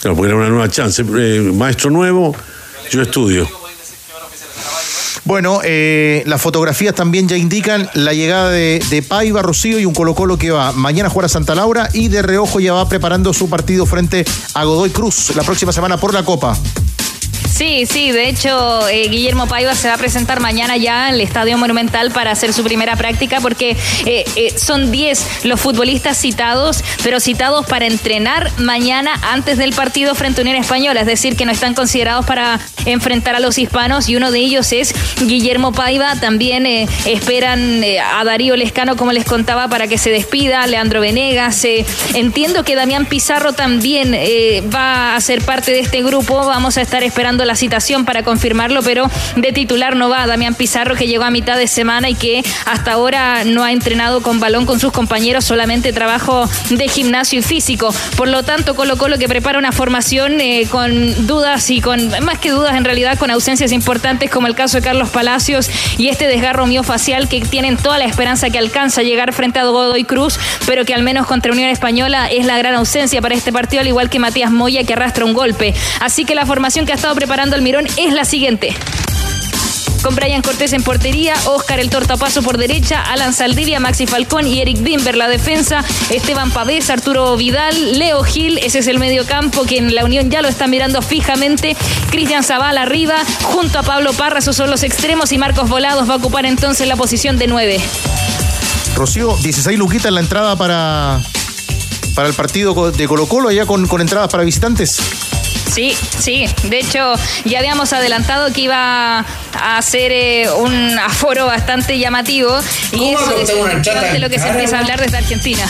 S4: Claro, porque era una nueva chance. Eh, maestro nuevo, yo estudio.
S2: Bueno, eh, las fotografías también ya indican la llegada de, de Paiva, Rocío y un Colo Colo que va mañana a jugar a Santa Laura y de reojo ya va preparando su partido frente a Godoy Cruz la próxima semana por la Copa.
S20: Sí, sí, de hecho eh, Guillermo Paiva se va a presentar mañana ya en el Estadio Monumental para hacer su primera práctica porque eh, eh, son 10 los futbolistas citados, pero citados para entrenar mañana antes del partido frente a Unión Española, es decir, que no están considerados para enfrentar a los hispanos y uno de ellos es Guillermo Paiva, también eh, esperan eh, a Darío Lescano, como les contaba, para que se despida, Leandro Venegas, entiendo que Damián Pizarro también va a ser parte de este grupo, vamos a estar esperando la citación para confirmarlo, pero de titular no va Damián Pizarro, que llegó a mitad de semana y que hasta ahora no ha entrenado con balón con sus compañeros, solamente trabajo de gimnasio y físico. Por lo tanto, Colo Colo que prepara una formación eh, con dudas y con, más que dudas en realidad, con ausencias importantes como el caso de Carlos Palacios y este desgarro miofacial que tienen toda la esperanza que alcanza a llegar frente a Godoy Cruz, pero que al menos contra Unión Española es la gran ausencia para este partido, al igual que Matías Moya que arrastra un golpe. Así que la formación que ha estado preparando el Mirón es la siguiente. Con Brian Cortés en portería, Oscar el Tortapaso por derecha, Alan Saldivia, Maxi Falcón y Eric Dimber la defensa, Esteban Pavés, Arturo Vidal, Leo Gil, ese es el medio campo que en la Unión ya lo está mirando fijamente, Cristian Zaval arriba, junto a Pablo Parra, esos son los extremos y Marcos Volados va a ocupar entonces la posición de 9.
S2: Rocío, 16 luquitas en la entrada para, para el partido de Colo Colo, allá con, con entradas para visitantes.
S20: Sí, sí. De hecho, ya habíamos adelantado que iba a ser eh, un aforo bastante llamativo. Y eso es de lo que se empieza a hablar desde Argentina.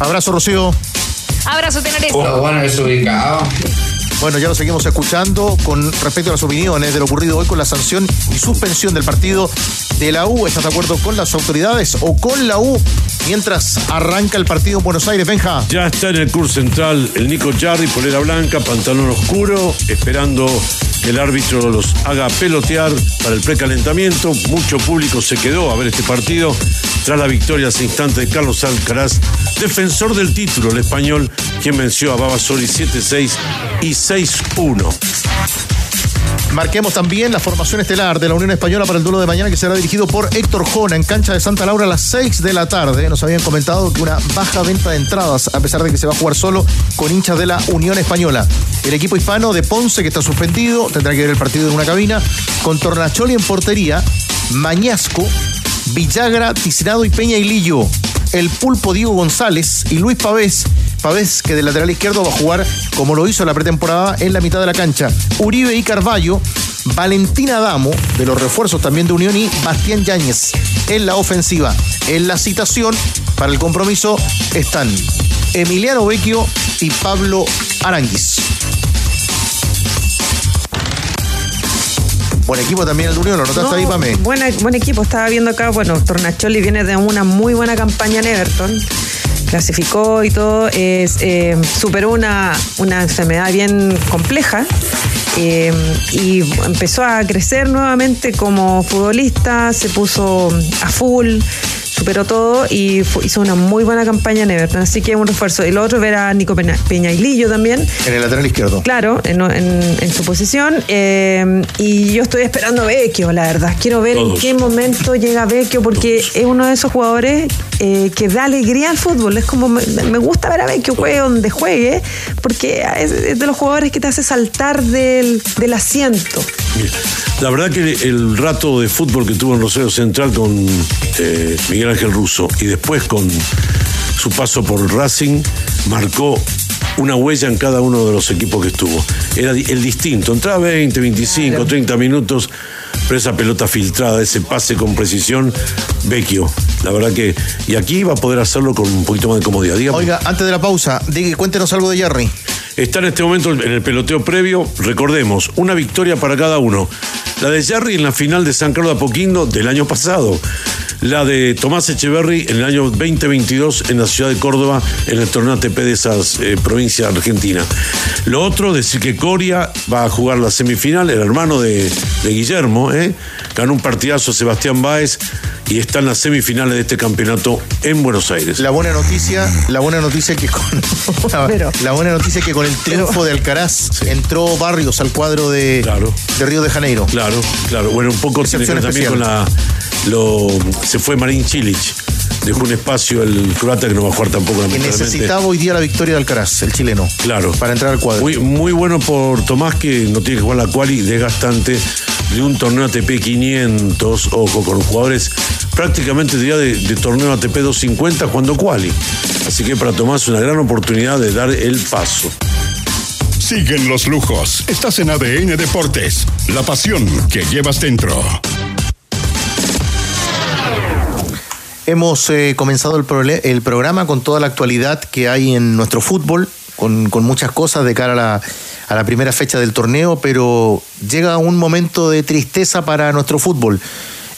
S2: Abrazo, Rocío.
S20: Abrazo, Tenores.
S5: bueno, desubicado.
S2: Bueno, ya lo seguimos escuchando con respecto a las opiniones de lo ocurrido hoy con la sanción y suspensión del partido de la U. ¿Estás de acuerdo con las autoridades o con la U mientras arranca el partido en Buenos Aires, Benja?
S4: Ya está en el curso central el Nico Jarry, polera blanca, pantalón oscuro, esperando que el árbitro los haga pelotear para el precalentamiento. Mucho público se quedó a ver este partido tras la victoria hace instante de Carlos Alcaraz, defensor del título, el español, quien venció a Babasori 7-6 y 6-1.
S2: Marquemos también la formación estelar de la Unión Española para el duelo de mañana que será dirigido por Héctor Jona en cancha de Santa Laura a las 6 de la tarde. Nos habían comentado que una baja venta de entradas, a pesar de que se va a jugar solo con hinchas de la Unión Española. El equipo hispano de Ponce, que está suspendido, tendrá que ver el partido en una cabina, con Tornacholi en portería, Mañasco, Villagra, Ticinado y Peña y Lillo. El pulpo Diego González y Luis Pavés. Pavés, que del lateral izquierdo va a jugar como lo hizo la pretemporada en la mitad de la cancha. Uribe y Carballo, Valentina Damo, de los refuerzos también de Unión, y Bastián Yáñez en la ofensiva. En la citación para el compromiso están Emiliano Vecchio y Pablo Aranguis. Buen equipo también el de Unión, ¿lo notaste
S7: No,
S2: ahí, Pame?
S7: buen equipo, estaba viendo acá, bueno, Tornacholi viene de una muy buena campaña en Everton, clasificó y todo, es, eh, superó una, una enfermedad bien compleja eh, y empezó a crecer nuevamente como futbolista, se puso a full superó todo y hizo una muy buena campaña en Everton, así que un refuerzo. Y lo otro ver a Nico Peña, Peñailillo también,
S2: En el lateral izquierdo.
S7: claro, en, en- en su posición. eh, y yo estoy esperando a Vecchio, la verdad. Quiero ver
S4: Todos.
S7: en qué momento llega Vecchio, porque es uno de esos jugadores eh, que da alegría al fútbol. Es como, me, gusta ver a Vecchio juegue donde juegue, porque es, es de los jugadores que te hace saltar del, del asiento.
S4: Mira, La verdad que el rato de fútbol que tuvo en Rosario Central con eh, Miguel Ángel Russo y después con su paso por Racing marcó una huella en cada uno de los equipos que estuvo. Era el distinto. Entraba 20, 25, 30 minutos, pero esa pelota filtrada, ese pase con precisión, Vecchio. La verdad que. Y aquí va a poder hacerlo con un poquito más de comodidad. Dígame.
S2: Oiga, antes de la pausa, diga- cuéntenos algo de Jerry.
S4: Está en este momento en el peloteo previo, recordemos, una victoria para cada uno. La de Jerry en la final de San Carlos de Apoquindo del año pasado. La de Tomás Echeverry en el año 2022 en la ciudad de Córdoba, en el torneo ATP de esas eh, provincias argentinas. Lo otro, decir que Coria va a jugar la semifinal, el hermano de, de Guillermo, ¿eh? ganó un partidazo Sebastián Báez y está en las semifinales de este campeonato en Buenos Aires.
S2: La buena noticia, la buena noticia que con <laughs> la, la buena noticia que con el triunfo de Alcaraz entró Barrios al cuadro de, de Río de Janeiro.
S4: Claro, claro. Bueno, un poco tiene que
S2: Excepción
S4: ver también con la. Lo, se fue Marín Cilic. Dejó un espacio el croata que no va a jugar tampoco
S2: Que necesitaba hoy día la victoria de Alcaraz, el chileno.
S4: Claro.
S2: Para entrar al cuadro.
S4: Muy, muy bueno por Tomás que no tiene que jugar la quali desgastante de un torneo ATP 500, ojo, con jugadores prácticamente diría de, de torneo ATP 250 jugando quali. Así que para Tomás una gran oportunidad de dar el paso.
S1: Siguen los lujos. Estás en ADN Deportes. La pasión que llevas dentro.
S2: Hemos eh, comenzado el, programa con toda la actualidad que hay en nuestro fútbol, con, con muchas cosas de cara a la, a la primera fecha del torneo, pero llega un momento de tristeza para nuestro fútbol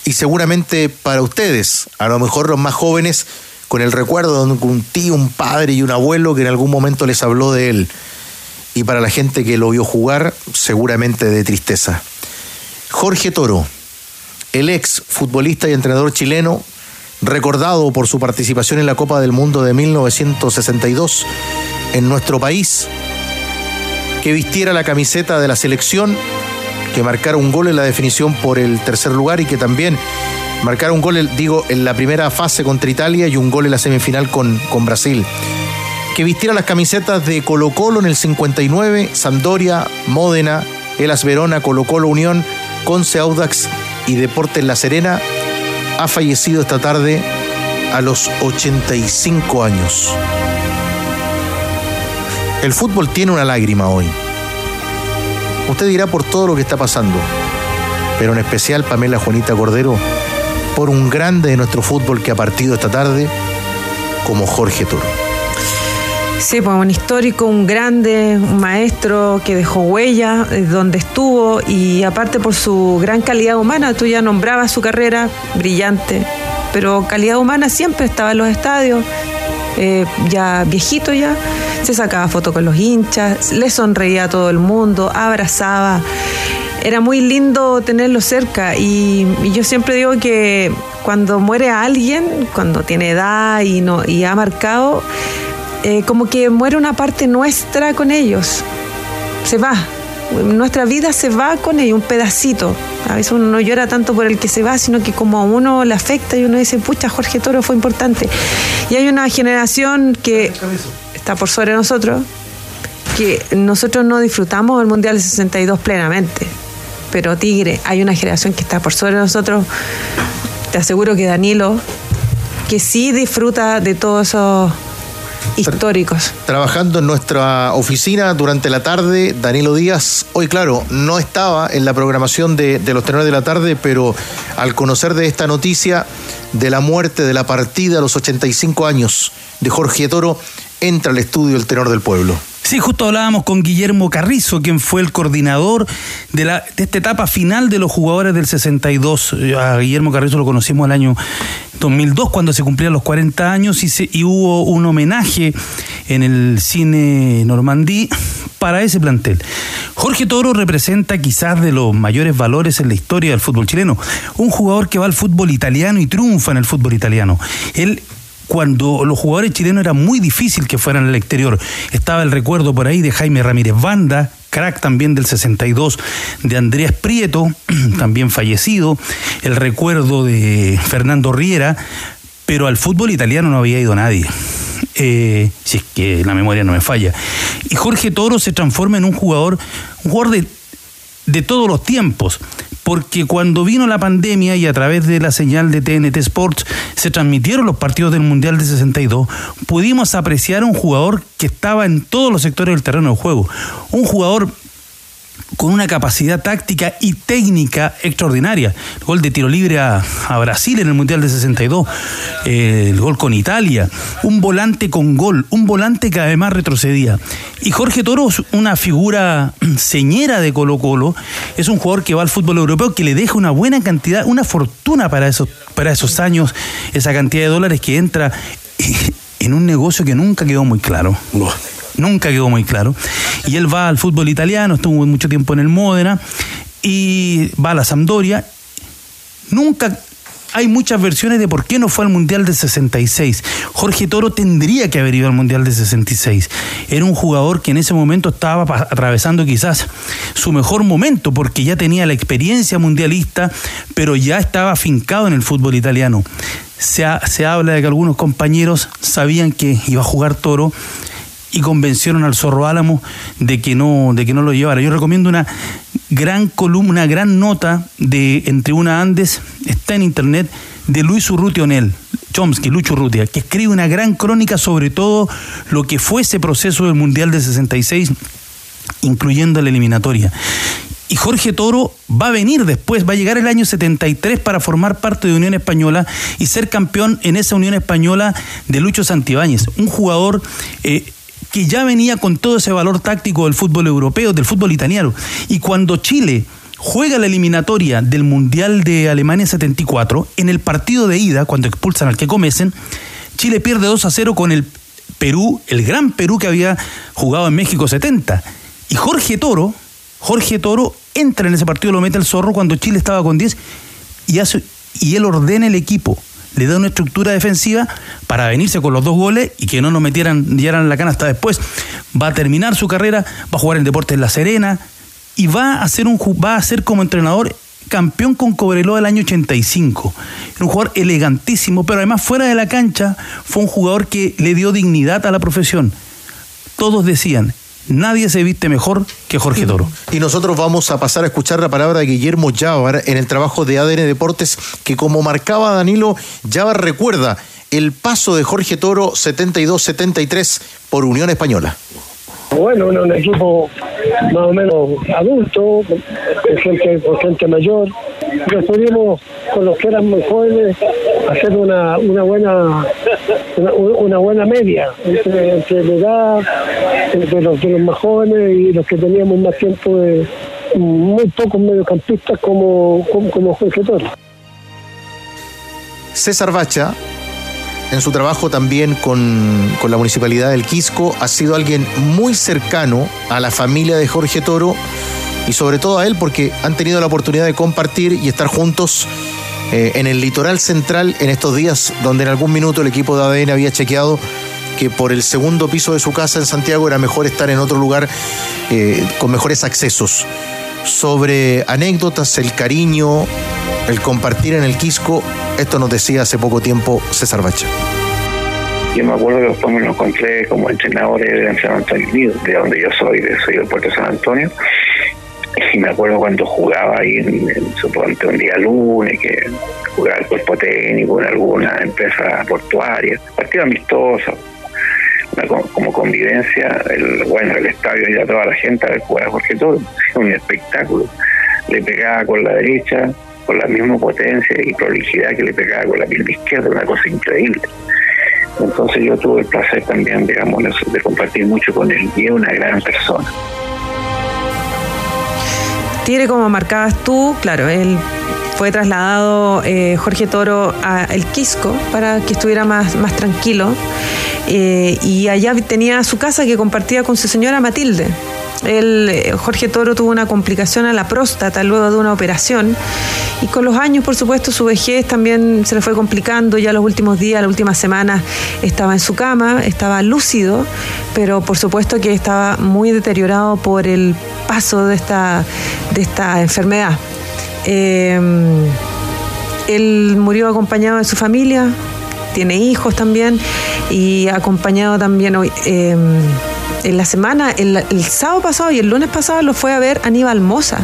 S2: y seguramente para ustedes, a lo mejor los más jóvenes, con el recuerdo de un tío, un padre y un abuelo que en algún momento les habló de él. Y para la gente que lo vio jugar, seguramente de tristeza. Jorge Toro, el ex futbolista y entrenador chileno, recordado por su participación en la Copa del Mundo de 1962 en nuestro país, que vistiera la camiseta de la selección, que marcara un gol en la definición por el tercer lugar y que también marcara un gol, digo, en la primera fase contra Italia y un gol en la semifinal con, con Brasil. Que vistiera las camisetas de Colo Colo en el 59, Sampdoria, Módena, Elas Verona, Colo Colo Unión, Conce Audax y Deportes La Serena, ha fallecido esta tarde a los 85 años. El fútbol tiene una lágrima hoy. Usted dirá por todo lo que está pasando, pero en especial Pamela Juanita Cordero, por un grande de nuestro fútbol que ha partido esta tarde, como Jorge Toro.
S7: Sí, pues un histórico, un grande, un maestro que dejó huella eh, donde estuvo y aparte por su gran calidad humana, tú ya nombrabas su carrera brillante, pero calidad humana siempre estaba en los estadios, eh, ya viejito ya, se sacaba foto con los hinchas, le sonreía a todo el mundo, abrazaba. Era muy lindo tenerlo cerca y, y yo siempre digo que cuando muere alguien, cuando tiene edad y, no, y ha marcado, eh, como que muere una parte nuestra con ellos. Se va. Nuestra vida se va con ellos, un pedacito. A veces uno no llora tanto por el que se va, sino que como a uno le afecta y uno dice, pucha, Jorge Toro fue importante. Y hay una generación que está por sobre nosotros, que nosotros no disfrutamos del Mundial del 62 plenamente. Pero Tigre, hay una generación que está por sobre nosotros. Te aseguro que Danilo, que sí disfruta de todos esos históricos.
S2: Trabajando en nuestra oficina durante la tarde, Danilo Díaz, hoy claro, no estaba en la programación de, de los tenores de la tarde, pero al conocer de esta noticia de la muerte, de la partida a los 85 años de Jorge Toro, entra al estudio el tenor del pueblo.
S22: Sí, justo hablábamos con Guillermo Carrizo, quien fue el coordinador de, la, de esta etapa final de los jugadores del 62. A Guillermo Carrizo lo conocimos el año 2002, cuando se cumplían los 40 años, y, se, y hubo un homenaje en el cine Normandí para ese plantel. Jorge Toro representa quizás de los mayores valores en la historia del fútbol chileno. Un jugador que va al fútbol italiano y triunfa en el fútbol italiano. Cuando los jugadores chilenos era muy difícil que fueran al exterior. Estaba el recuerdo por ahí de Jaime Ramírez Banda, crack también del 62, de Andrés Prieto, <clears throat> también fallecido, el recuerdo de Fernando Riera, pero al fútbol italiano no había ido nadie. Eh, si es que la memoria no me falla. Y Jorge Toro se transforma en un jugador, un jugador de, de todos los tiempos porque cuando vino la pandemia y a través de la señal de TNT Sports se transmitieron los partidos del Mundial de 62, pudimos apreciar a un jugador que estaba en todos los sectores del terreno de juego. Un jugador con una capacidad táctica y técnica extraordinaria. El gol de tiro libre a, Brasil en el Mundial de 62, eh, el gol con Italia, un volante con gol, un volante que además retrocedía. Y Jorge Toro es una figura <clears throat> señera de Colo Colo, es un jugador que va al fútbol europeo que le deja una buena cantidad, una fortuna para esos, para esos años, esa cantidad de dólares que entra <laughs> en un negocio que nunca quedó muy claro. Nunca quedó muy claro. Y él va al fútbol italiano, estuvo mucho tiempo en el Módena y va a la Sampdoria. Nunca hay muchas versiones de por qué no fue al Mundial de 66. Jorge Toro tendría que haber ido al Mundial de 66. Era un jugador que en ese momento estaba atravesando quizás su mejor momento porque ya tenía la experiencia mundialista, pero ya estaba afincado en el fútbol italiano. Se, se habla de que algunos compañeros sabían que iba a jugar Toro y convencieron al Zorro Álamo de que no, de que no lo llevara. Yo recomiendo una gran columna, una gran nota de Entre una Andes, está en internet, de Luis Urrutia Onel, Chomsky, Lucho Urrutia, que escribe una gran crónica sobre todo lo que fue ese proceso del Mundial de 66, incluyendo la eliminatoria. Y Jorge Toro va a venir después, va a llegar el año 73 para formar parte de Unión Española y ser campeón en esa Unión Española de Lucho Santibáñez, un jugador eh, que ya venía con todo ese valor táctico del fútbol europeo, del fútbol italiano. Y cuando Chile juega la eliminatoria del Mundial de Alemania 74, en el partido de ida, cuando expulsan al que comecen, Chile pierde 2 a 0 con el Perú, el gran Perú que había jugado en México 70. Y Jorge Toro, Jorge Toro entra en ese partido, lo mete el zorro cuando Chile estaba con 10 y, hace, y él ordena el equipo le da una estructura defensiva para venirse con los dos goles y que no nos metieran, dieran la cana hasta después. Va a terminar su carrera, va a jugar en Deportes La Serena y va a ser, un, va a ser como entrenador campeón con Cobreloa del año 85. Era un jugador elegantísimo, pero además fuera de la cancha fue un jugador que le dio dignidad a la profesión. Todos decían, Nadie se viste mejor que Jorge Toro.
S2: Y nosotros vamos a pasar a escuchar la palabra de Guillermo Llávar en el trabajo de ADN Deportes, que como marcaba Danilo, Llávar recuerda el paso de Jorge Toro 72-73 por Unión Española.
S23: Bueno, un equipo más o menos adulto, gente, con gente mayor. Nos pudimos, con los que eran muy jóvenes, hacer una, una buena una, buena media entre, la edad, entre los, de los más jóvenes y los que teníamos más tiempo de muy pocos mediocampistas como, como, como Jorge Toro.
S2: César Bacha, en su trabajo también con, con, la Municipalidad del Quisco, ha sido alguien muy cercano a la familia de Jorge Toro y sobre todo a él porque han tenido la oportunidad de compartir y estar juntos eh, en el litoral central en estos días, donde en algún minuto el equipo de ADN había chequeado que por el segundo piso de su casa en Santiago era mejor estar en otro lugar eh, con mejores accesos. Sobre anécdotas, el cariño, el compartir en el Quisco, esto nos decía hace poco tiempo César Bacha.
S19: Yo me acuerdo que después me lo encontré como entrenadores de San Antonio de donde yo soy, de, soy del puerto San Antonio. Y <laughs> me acuerdo cuando jugaba ahí, en, en suponte un día lunes, que jugaba el cuerpo técnico en alguna empresa portuaria, partido amistoso, como convivencia, el, bueno, el estadio y a toda la gente a ver jugar Jorge Todo, <laughs> un espectáculo. Le pegaba con la derecha, con la misma potencia y prolijidad que le pegaba con la pierna izquierda, una cosa increíble. Entonces yo tuve el placer también, digamos, de compartir mucho con él y es una gran persona.
S7: Tigre, como marcabas tú, claro, él fue trasladado eh, Jorge Toro a El Quisco para que estuviera más, más tranquilo. Eh, y allá tenía su casa que compartía con su señora Matilde. Él, eh, Jorge Toro tuvo una complicación a la próstata luego de una operación y con los años, por supuesto, su vejez también se le fue complicando. Ya los últimos días, las últimas semanas, estaba en su cama, estaba lúcido, pero por supuesto que estaba muy deteriorado por el paso de esta, de esta enfermedad. Eh, él murió acompañado de su familia, tiene hijos también y acompañado también hoy. eh, en la semana, el, el sábado pasado y el lunes pasado lo fue a ver Aníbal Moza.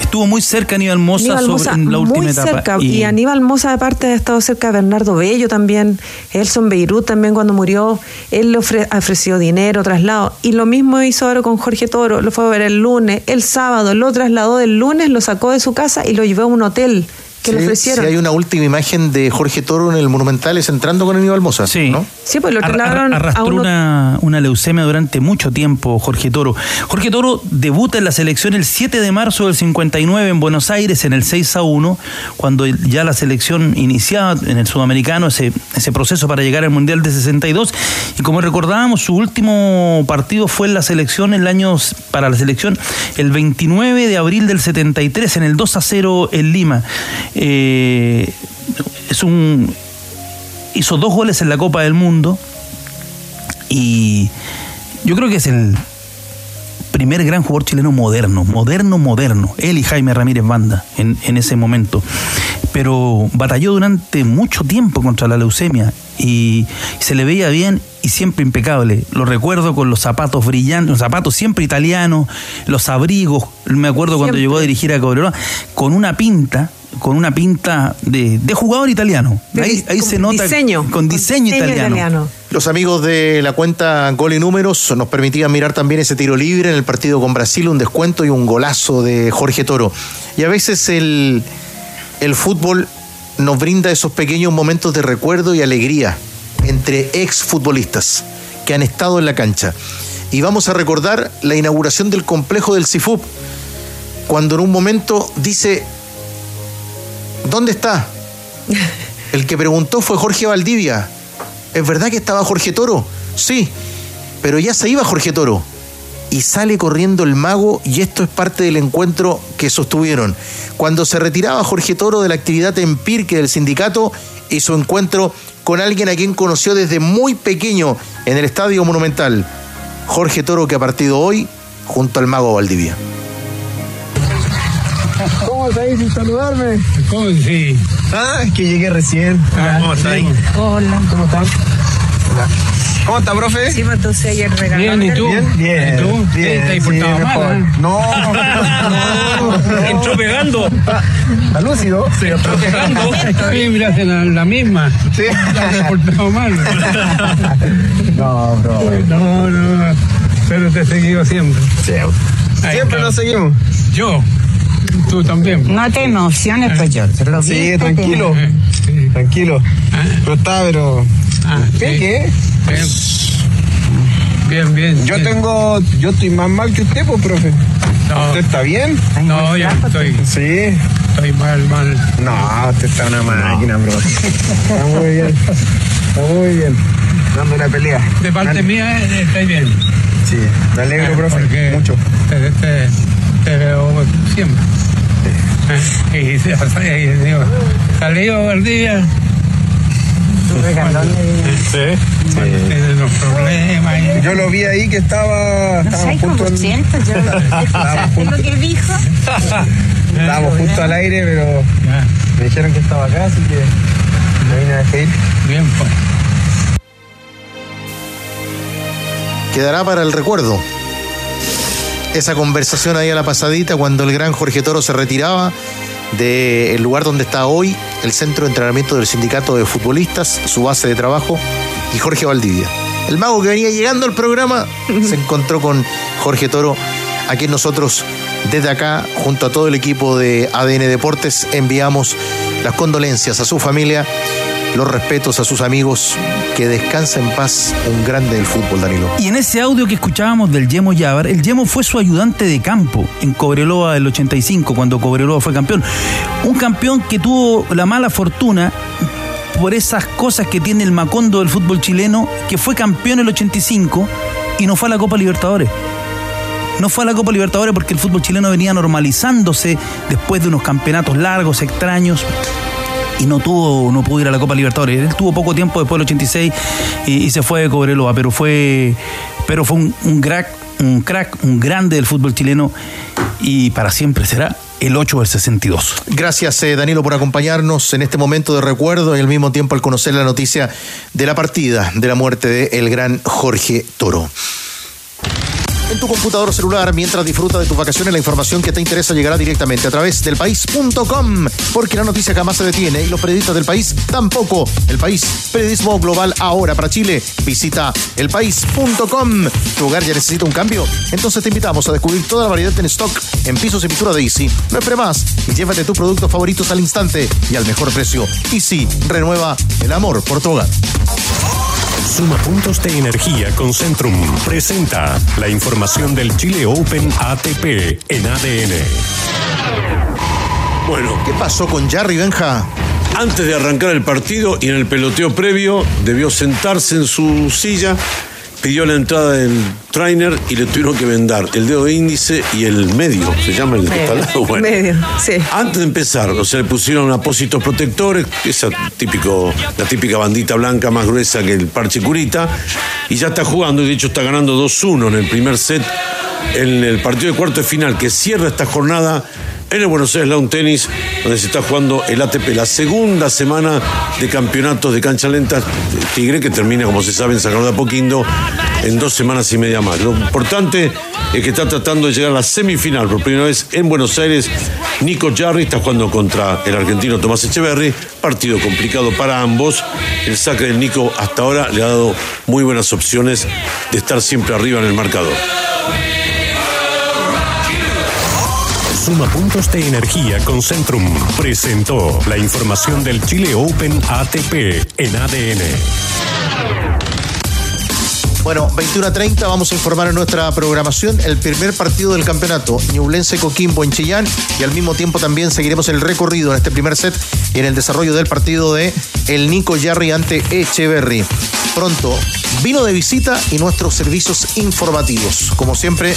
S22: Estuvo muy cerca Aníbal Moza
S7: Aníbal
S22: sobre-
S7: Moza,
S22: en la última
S7: muy
S22: etapa.
S7: cerca. Y, Aníbal Moza, aparte, ha estado cerca de Bernardo Bello también. Elson Beirut también cuando murió. Él le ofre- ofreció dinero, traslado. Y lo mismo hizo ahora con Jorge Toro. Lo fue a ver el lunes, el sábado, lo trasladó del lunes, lo sacó de su casa y lo llevó a un hotel que le ofrecieron.
S2: sí, hay una última imagen de Jorge Toro en el Monumental es entrando con Aníbal Moza. Sí. ¿no?
S7: Sí, pues lo
S22: Ar-
S7: a
S22: arrastró
S7: un
S22: una, una leucemia durante mucho tiempo, Jorge Toro. Jorge Toro debuta en la selección el 7 de marzo del 59 en Buenos Aires en el 6 a 1, cuando ya la selección iniciaba en el sudamericano ese, ese proceso para llegar al Mundial de 62. Y como recordábamos, su último partido fue en la selección, el año para la selección, el 29 de abril del 73, en el 2 a 0 en Lima. Eh, es un hizo dos goles en la Copa del Mundo y yo creo que es el primer gran jugador chileno moderno, moderno, moderno, él y Jaime Ramírez Banda en, en ese momento. Pero batalló durante mucho tiempo contra la leucemia y se le veía bien y siempre impecable. Lo recuerdo con los zapatos brillantes, los zapatos siempre italianos, los abrigos. Me acuerdo cuando llegó a dirigir a Cobreloa con una pinta, con una pinta de, de jugador italiano. Ahí, ahí se nota
S7: diseño,
S22: con diseño, italiano.
S2: Los amigos de la cuenta Gol y Números nos permitían mirar también ese tiro libre en el partido con Brasil, un descuento y un golazo de Jorge Toro. Y a veces el, el fútbol nos brinda esos pequeños momentos de recuerdo y alegría entre ex futbolistas que han estado en la cancha. Y vamos a recordar la inauguración del complejo del CIFUP, cuando en un momento dice, ¿dónde está? <laughs> El que preguntó fue Jorge Valdivia. ¿Es verdad que estaba Jorge Toro? Sí, pero ya se iba Jorge Toro. Y sale corriendo el mago y esto es parte del encuentro que sostuvieron. Cuando se retiraba Jorge Toro de la actividad Pirque del sindicato y su encuentro con alguien a quien conoció desde muy pequeño en el Estadio Monumental. Jorge Toro que ha partido hoy junto al mago Valdivia.
S24: ¿Cómo estáis sin saludarme? ¿Cómo sí? Ah, es que llegué recién. ¿Cómo estáis?
S7: Hola.
S24: ¿Cómo están? Hola. ¿Cómo está, profe?
S7: Sí, entonces ayer regaló.
S24: Bien, ¿y tú? Bien, bien.
S7: ¿Y tú?
S24: Bien,
S7: ¿Te has
S24: sí,
S7: portado mal, eh? <laughs>
S24: No, no.
S7: Entró
S24: pegando. ¿Está lúcido?
S7: Sí, entró pegando.
S24: Está bien, mira, la, la misma. Sí.
S7: Se portado mal. <laughs>
S24: No, bro.
S7: No, no. Pero te he seguido siempre.
S24: Siempre nos seguimos.
S7: Yo. Tú también.
S24: No te emociones, pues yo. Sí, tranquilo. Tranquilo. Pero está, pero. ¿Qué? ¿Qué?
S7: Bien, bien.
S24: Yo tengo. Yo estoy más mal que usted, pues, profe. ¿Usted está bien?
S7: No, yo estoy.
S24: Sí.
S7: Estoy mal, mal.
S24: No, usted está una máquina, bro. Está muy bien. Está muy bien. Dando la pelea.
S7: De parte mía, eh, estoy bien.
S24: Sí, me alegro,
S7: Eh,
S24: profe. Mucho.
S7: Te, te, veo siempre. Eh, Y se- y digo, salió el día.
S24: Sí.
S7: Tiene los problemas. y-
S24: Yo lo vi ahí que estaba.
S7: No
S24: estábamos
S7: como
S24: al- <laughs>
S7: que dijo?
S24: Estábamos justo al aire, pero me dijeron que estaba acá, así que me vine a despedir.
S7: Bien, pues.
S2: quedará para el recuerdo. Esa conversación ahí a la pasadita cuando el gran Jorge Toro se retiraba del lugar donde está hoy, el centro de entrenamiento del sindicato de futbolistas, su base de trabajo, y Jorge Valdivia. El mago que venía llegando al programa <laughs> se encontró con Jorge Toro, a quien nosotros desde acá, junto a todo el equipo de ADN Deportes, enviamos las condolencias a su familia, los respetos a sus amigos, que descansa en paz un grande del fútbol, Danilo.
S22: Y en ese audio que escuchábamos del Yemo Yabar, el Yemo fue su ayudante de campo en Cobreloa del 85, cuando Cobreloa fue campeón. Un campeón que tuvo la mala fortuna por esas cosas que tiene el Macondo del fútbol chileno, que fue campeón el 85 y no fue a la Copa Libertadores. No fue a la Copa Libertadores porque el fútbol chileno venía normalizándose después de unos campeonatos largos, extraños y no tuvo, no pudo ir a la Copa Libertadores. Él tuvo poco tiempo después del 86 y, se fue de Cobreloa, pero fue, pero fue un, crack, un crack, un grande del fútbol chileno y para siempre será el 8 del 62.
S2: Gracias, eh, Danilo, por acompañarnos en este momento de recuerdo y al mismo tiempo al conocer la noticia de la partida, de la muerte de gran Jorge Toro. En tu computador celular, mientras disfruta de tus vacaciones, la información que te interesa llegará directamente a través del país.com, porque la noticia jamás se detiene y los periodistas del país tampoco. El país, periodismo global ahora para Chile. Visita elpaís.com. ¿Tu hogar ya necesita un cambio? Entonces te invitamos a descubrir toda la variedad en stock en pisos y pintura de Easy. No espere más y llévate tus productos favoritos al instante y al mejor precio. Easy renueva el amor por tu hogar.
S25: Suma puntos de energía con Centrum. Presenta la información del Chile Open ATP en ADN.
S4: Bueno.
S2: ¿Qué pasó con Jarry Benja?
S4: Antes de arrancar el partido y en el peloteo previo, debió sentarse en su silla, pidió la entrada del trainer y le tuvieron que vendar el dedo índice y el medio, se llama el que está al lado. Bueno,
S7: Medio, sí.
S4: antes de empezar, o sea, le pusieron apósitos protectores, esa típico, la típica bandita blanca más gruesa que el parche curita, y ya está jugando, y de hecho está ganando 2-1 en el primer set, en el partido de cuarto de final que cierra esta jornada en el Buenos Aires Lawn Tennis, donde se está jugando el ATP, la segunda semana de campeonatos de cancha lenta, Tigre que termina, como se sabe, en San de Apoquindo en dos semanas y media más. Lo importante es que está tratando de llegar a la semifinal por primera vez en Buenos Aires. Nico Jarry está jugando contra el argentino Tomás Echeverry, partido complicado para ambos. El saque del Nico hasta ahora le ha dado muy buenas opciones de estar siempre arriba en el marcador.
S25: Suma puntos de energía con Centrum. Presentó la información del Chile Open ATP en ADN.
S2: Bueno, 21 a 30 vamos a informar en nuestra programación el primer partido del campeonato, Ñublense Coquimbo en Chillán, y al mismo tiempo también seguiremos el recorrido en este primer set y en el desarrollo del partido de el Nico Yarri ante Echeverry. Pronto, vino de visita y nuestros servicios informativos. Como siempre,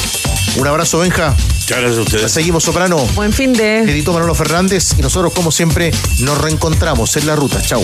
S2: un abrazo, Benja.
S4: Muchas gracias a ustedes.
S2: Seguimos, Soprano.
S7: Buen fin de.
S2: Edito Manolo Fernández y nosotros, como siempre, nos reencontramos en la ruta. Chau.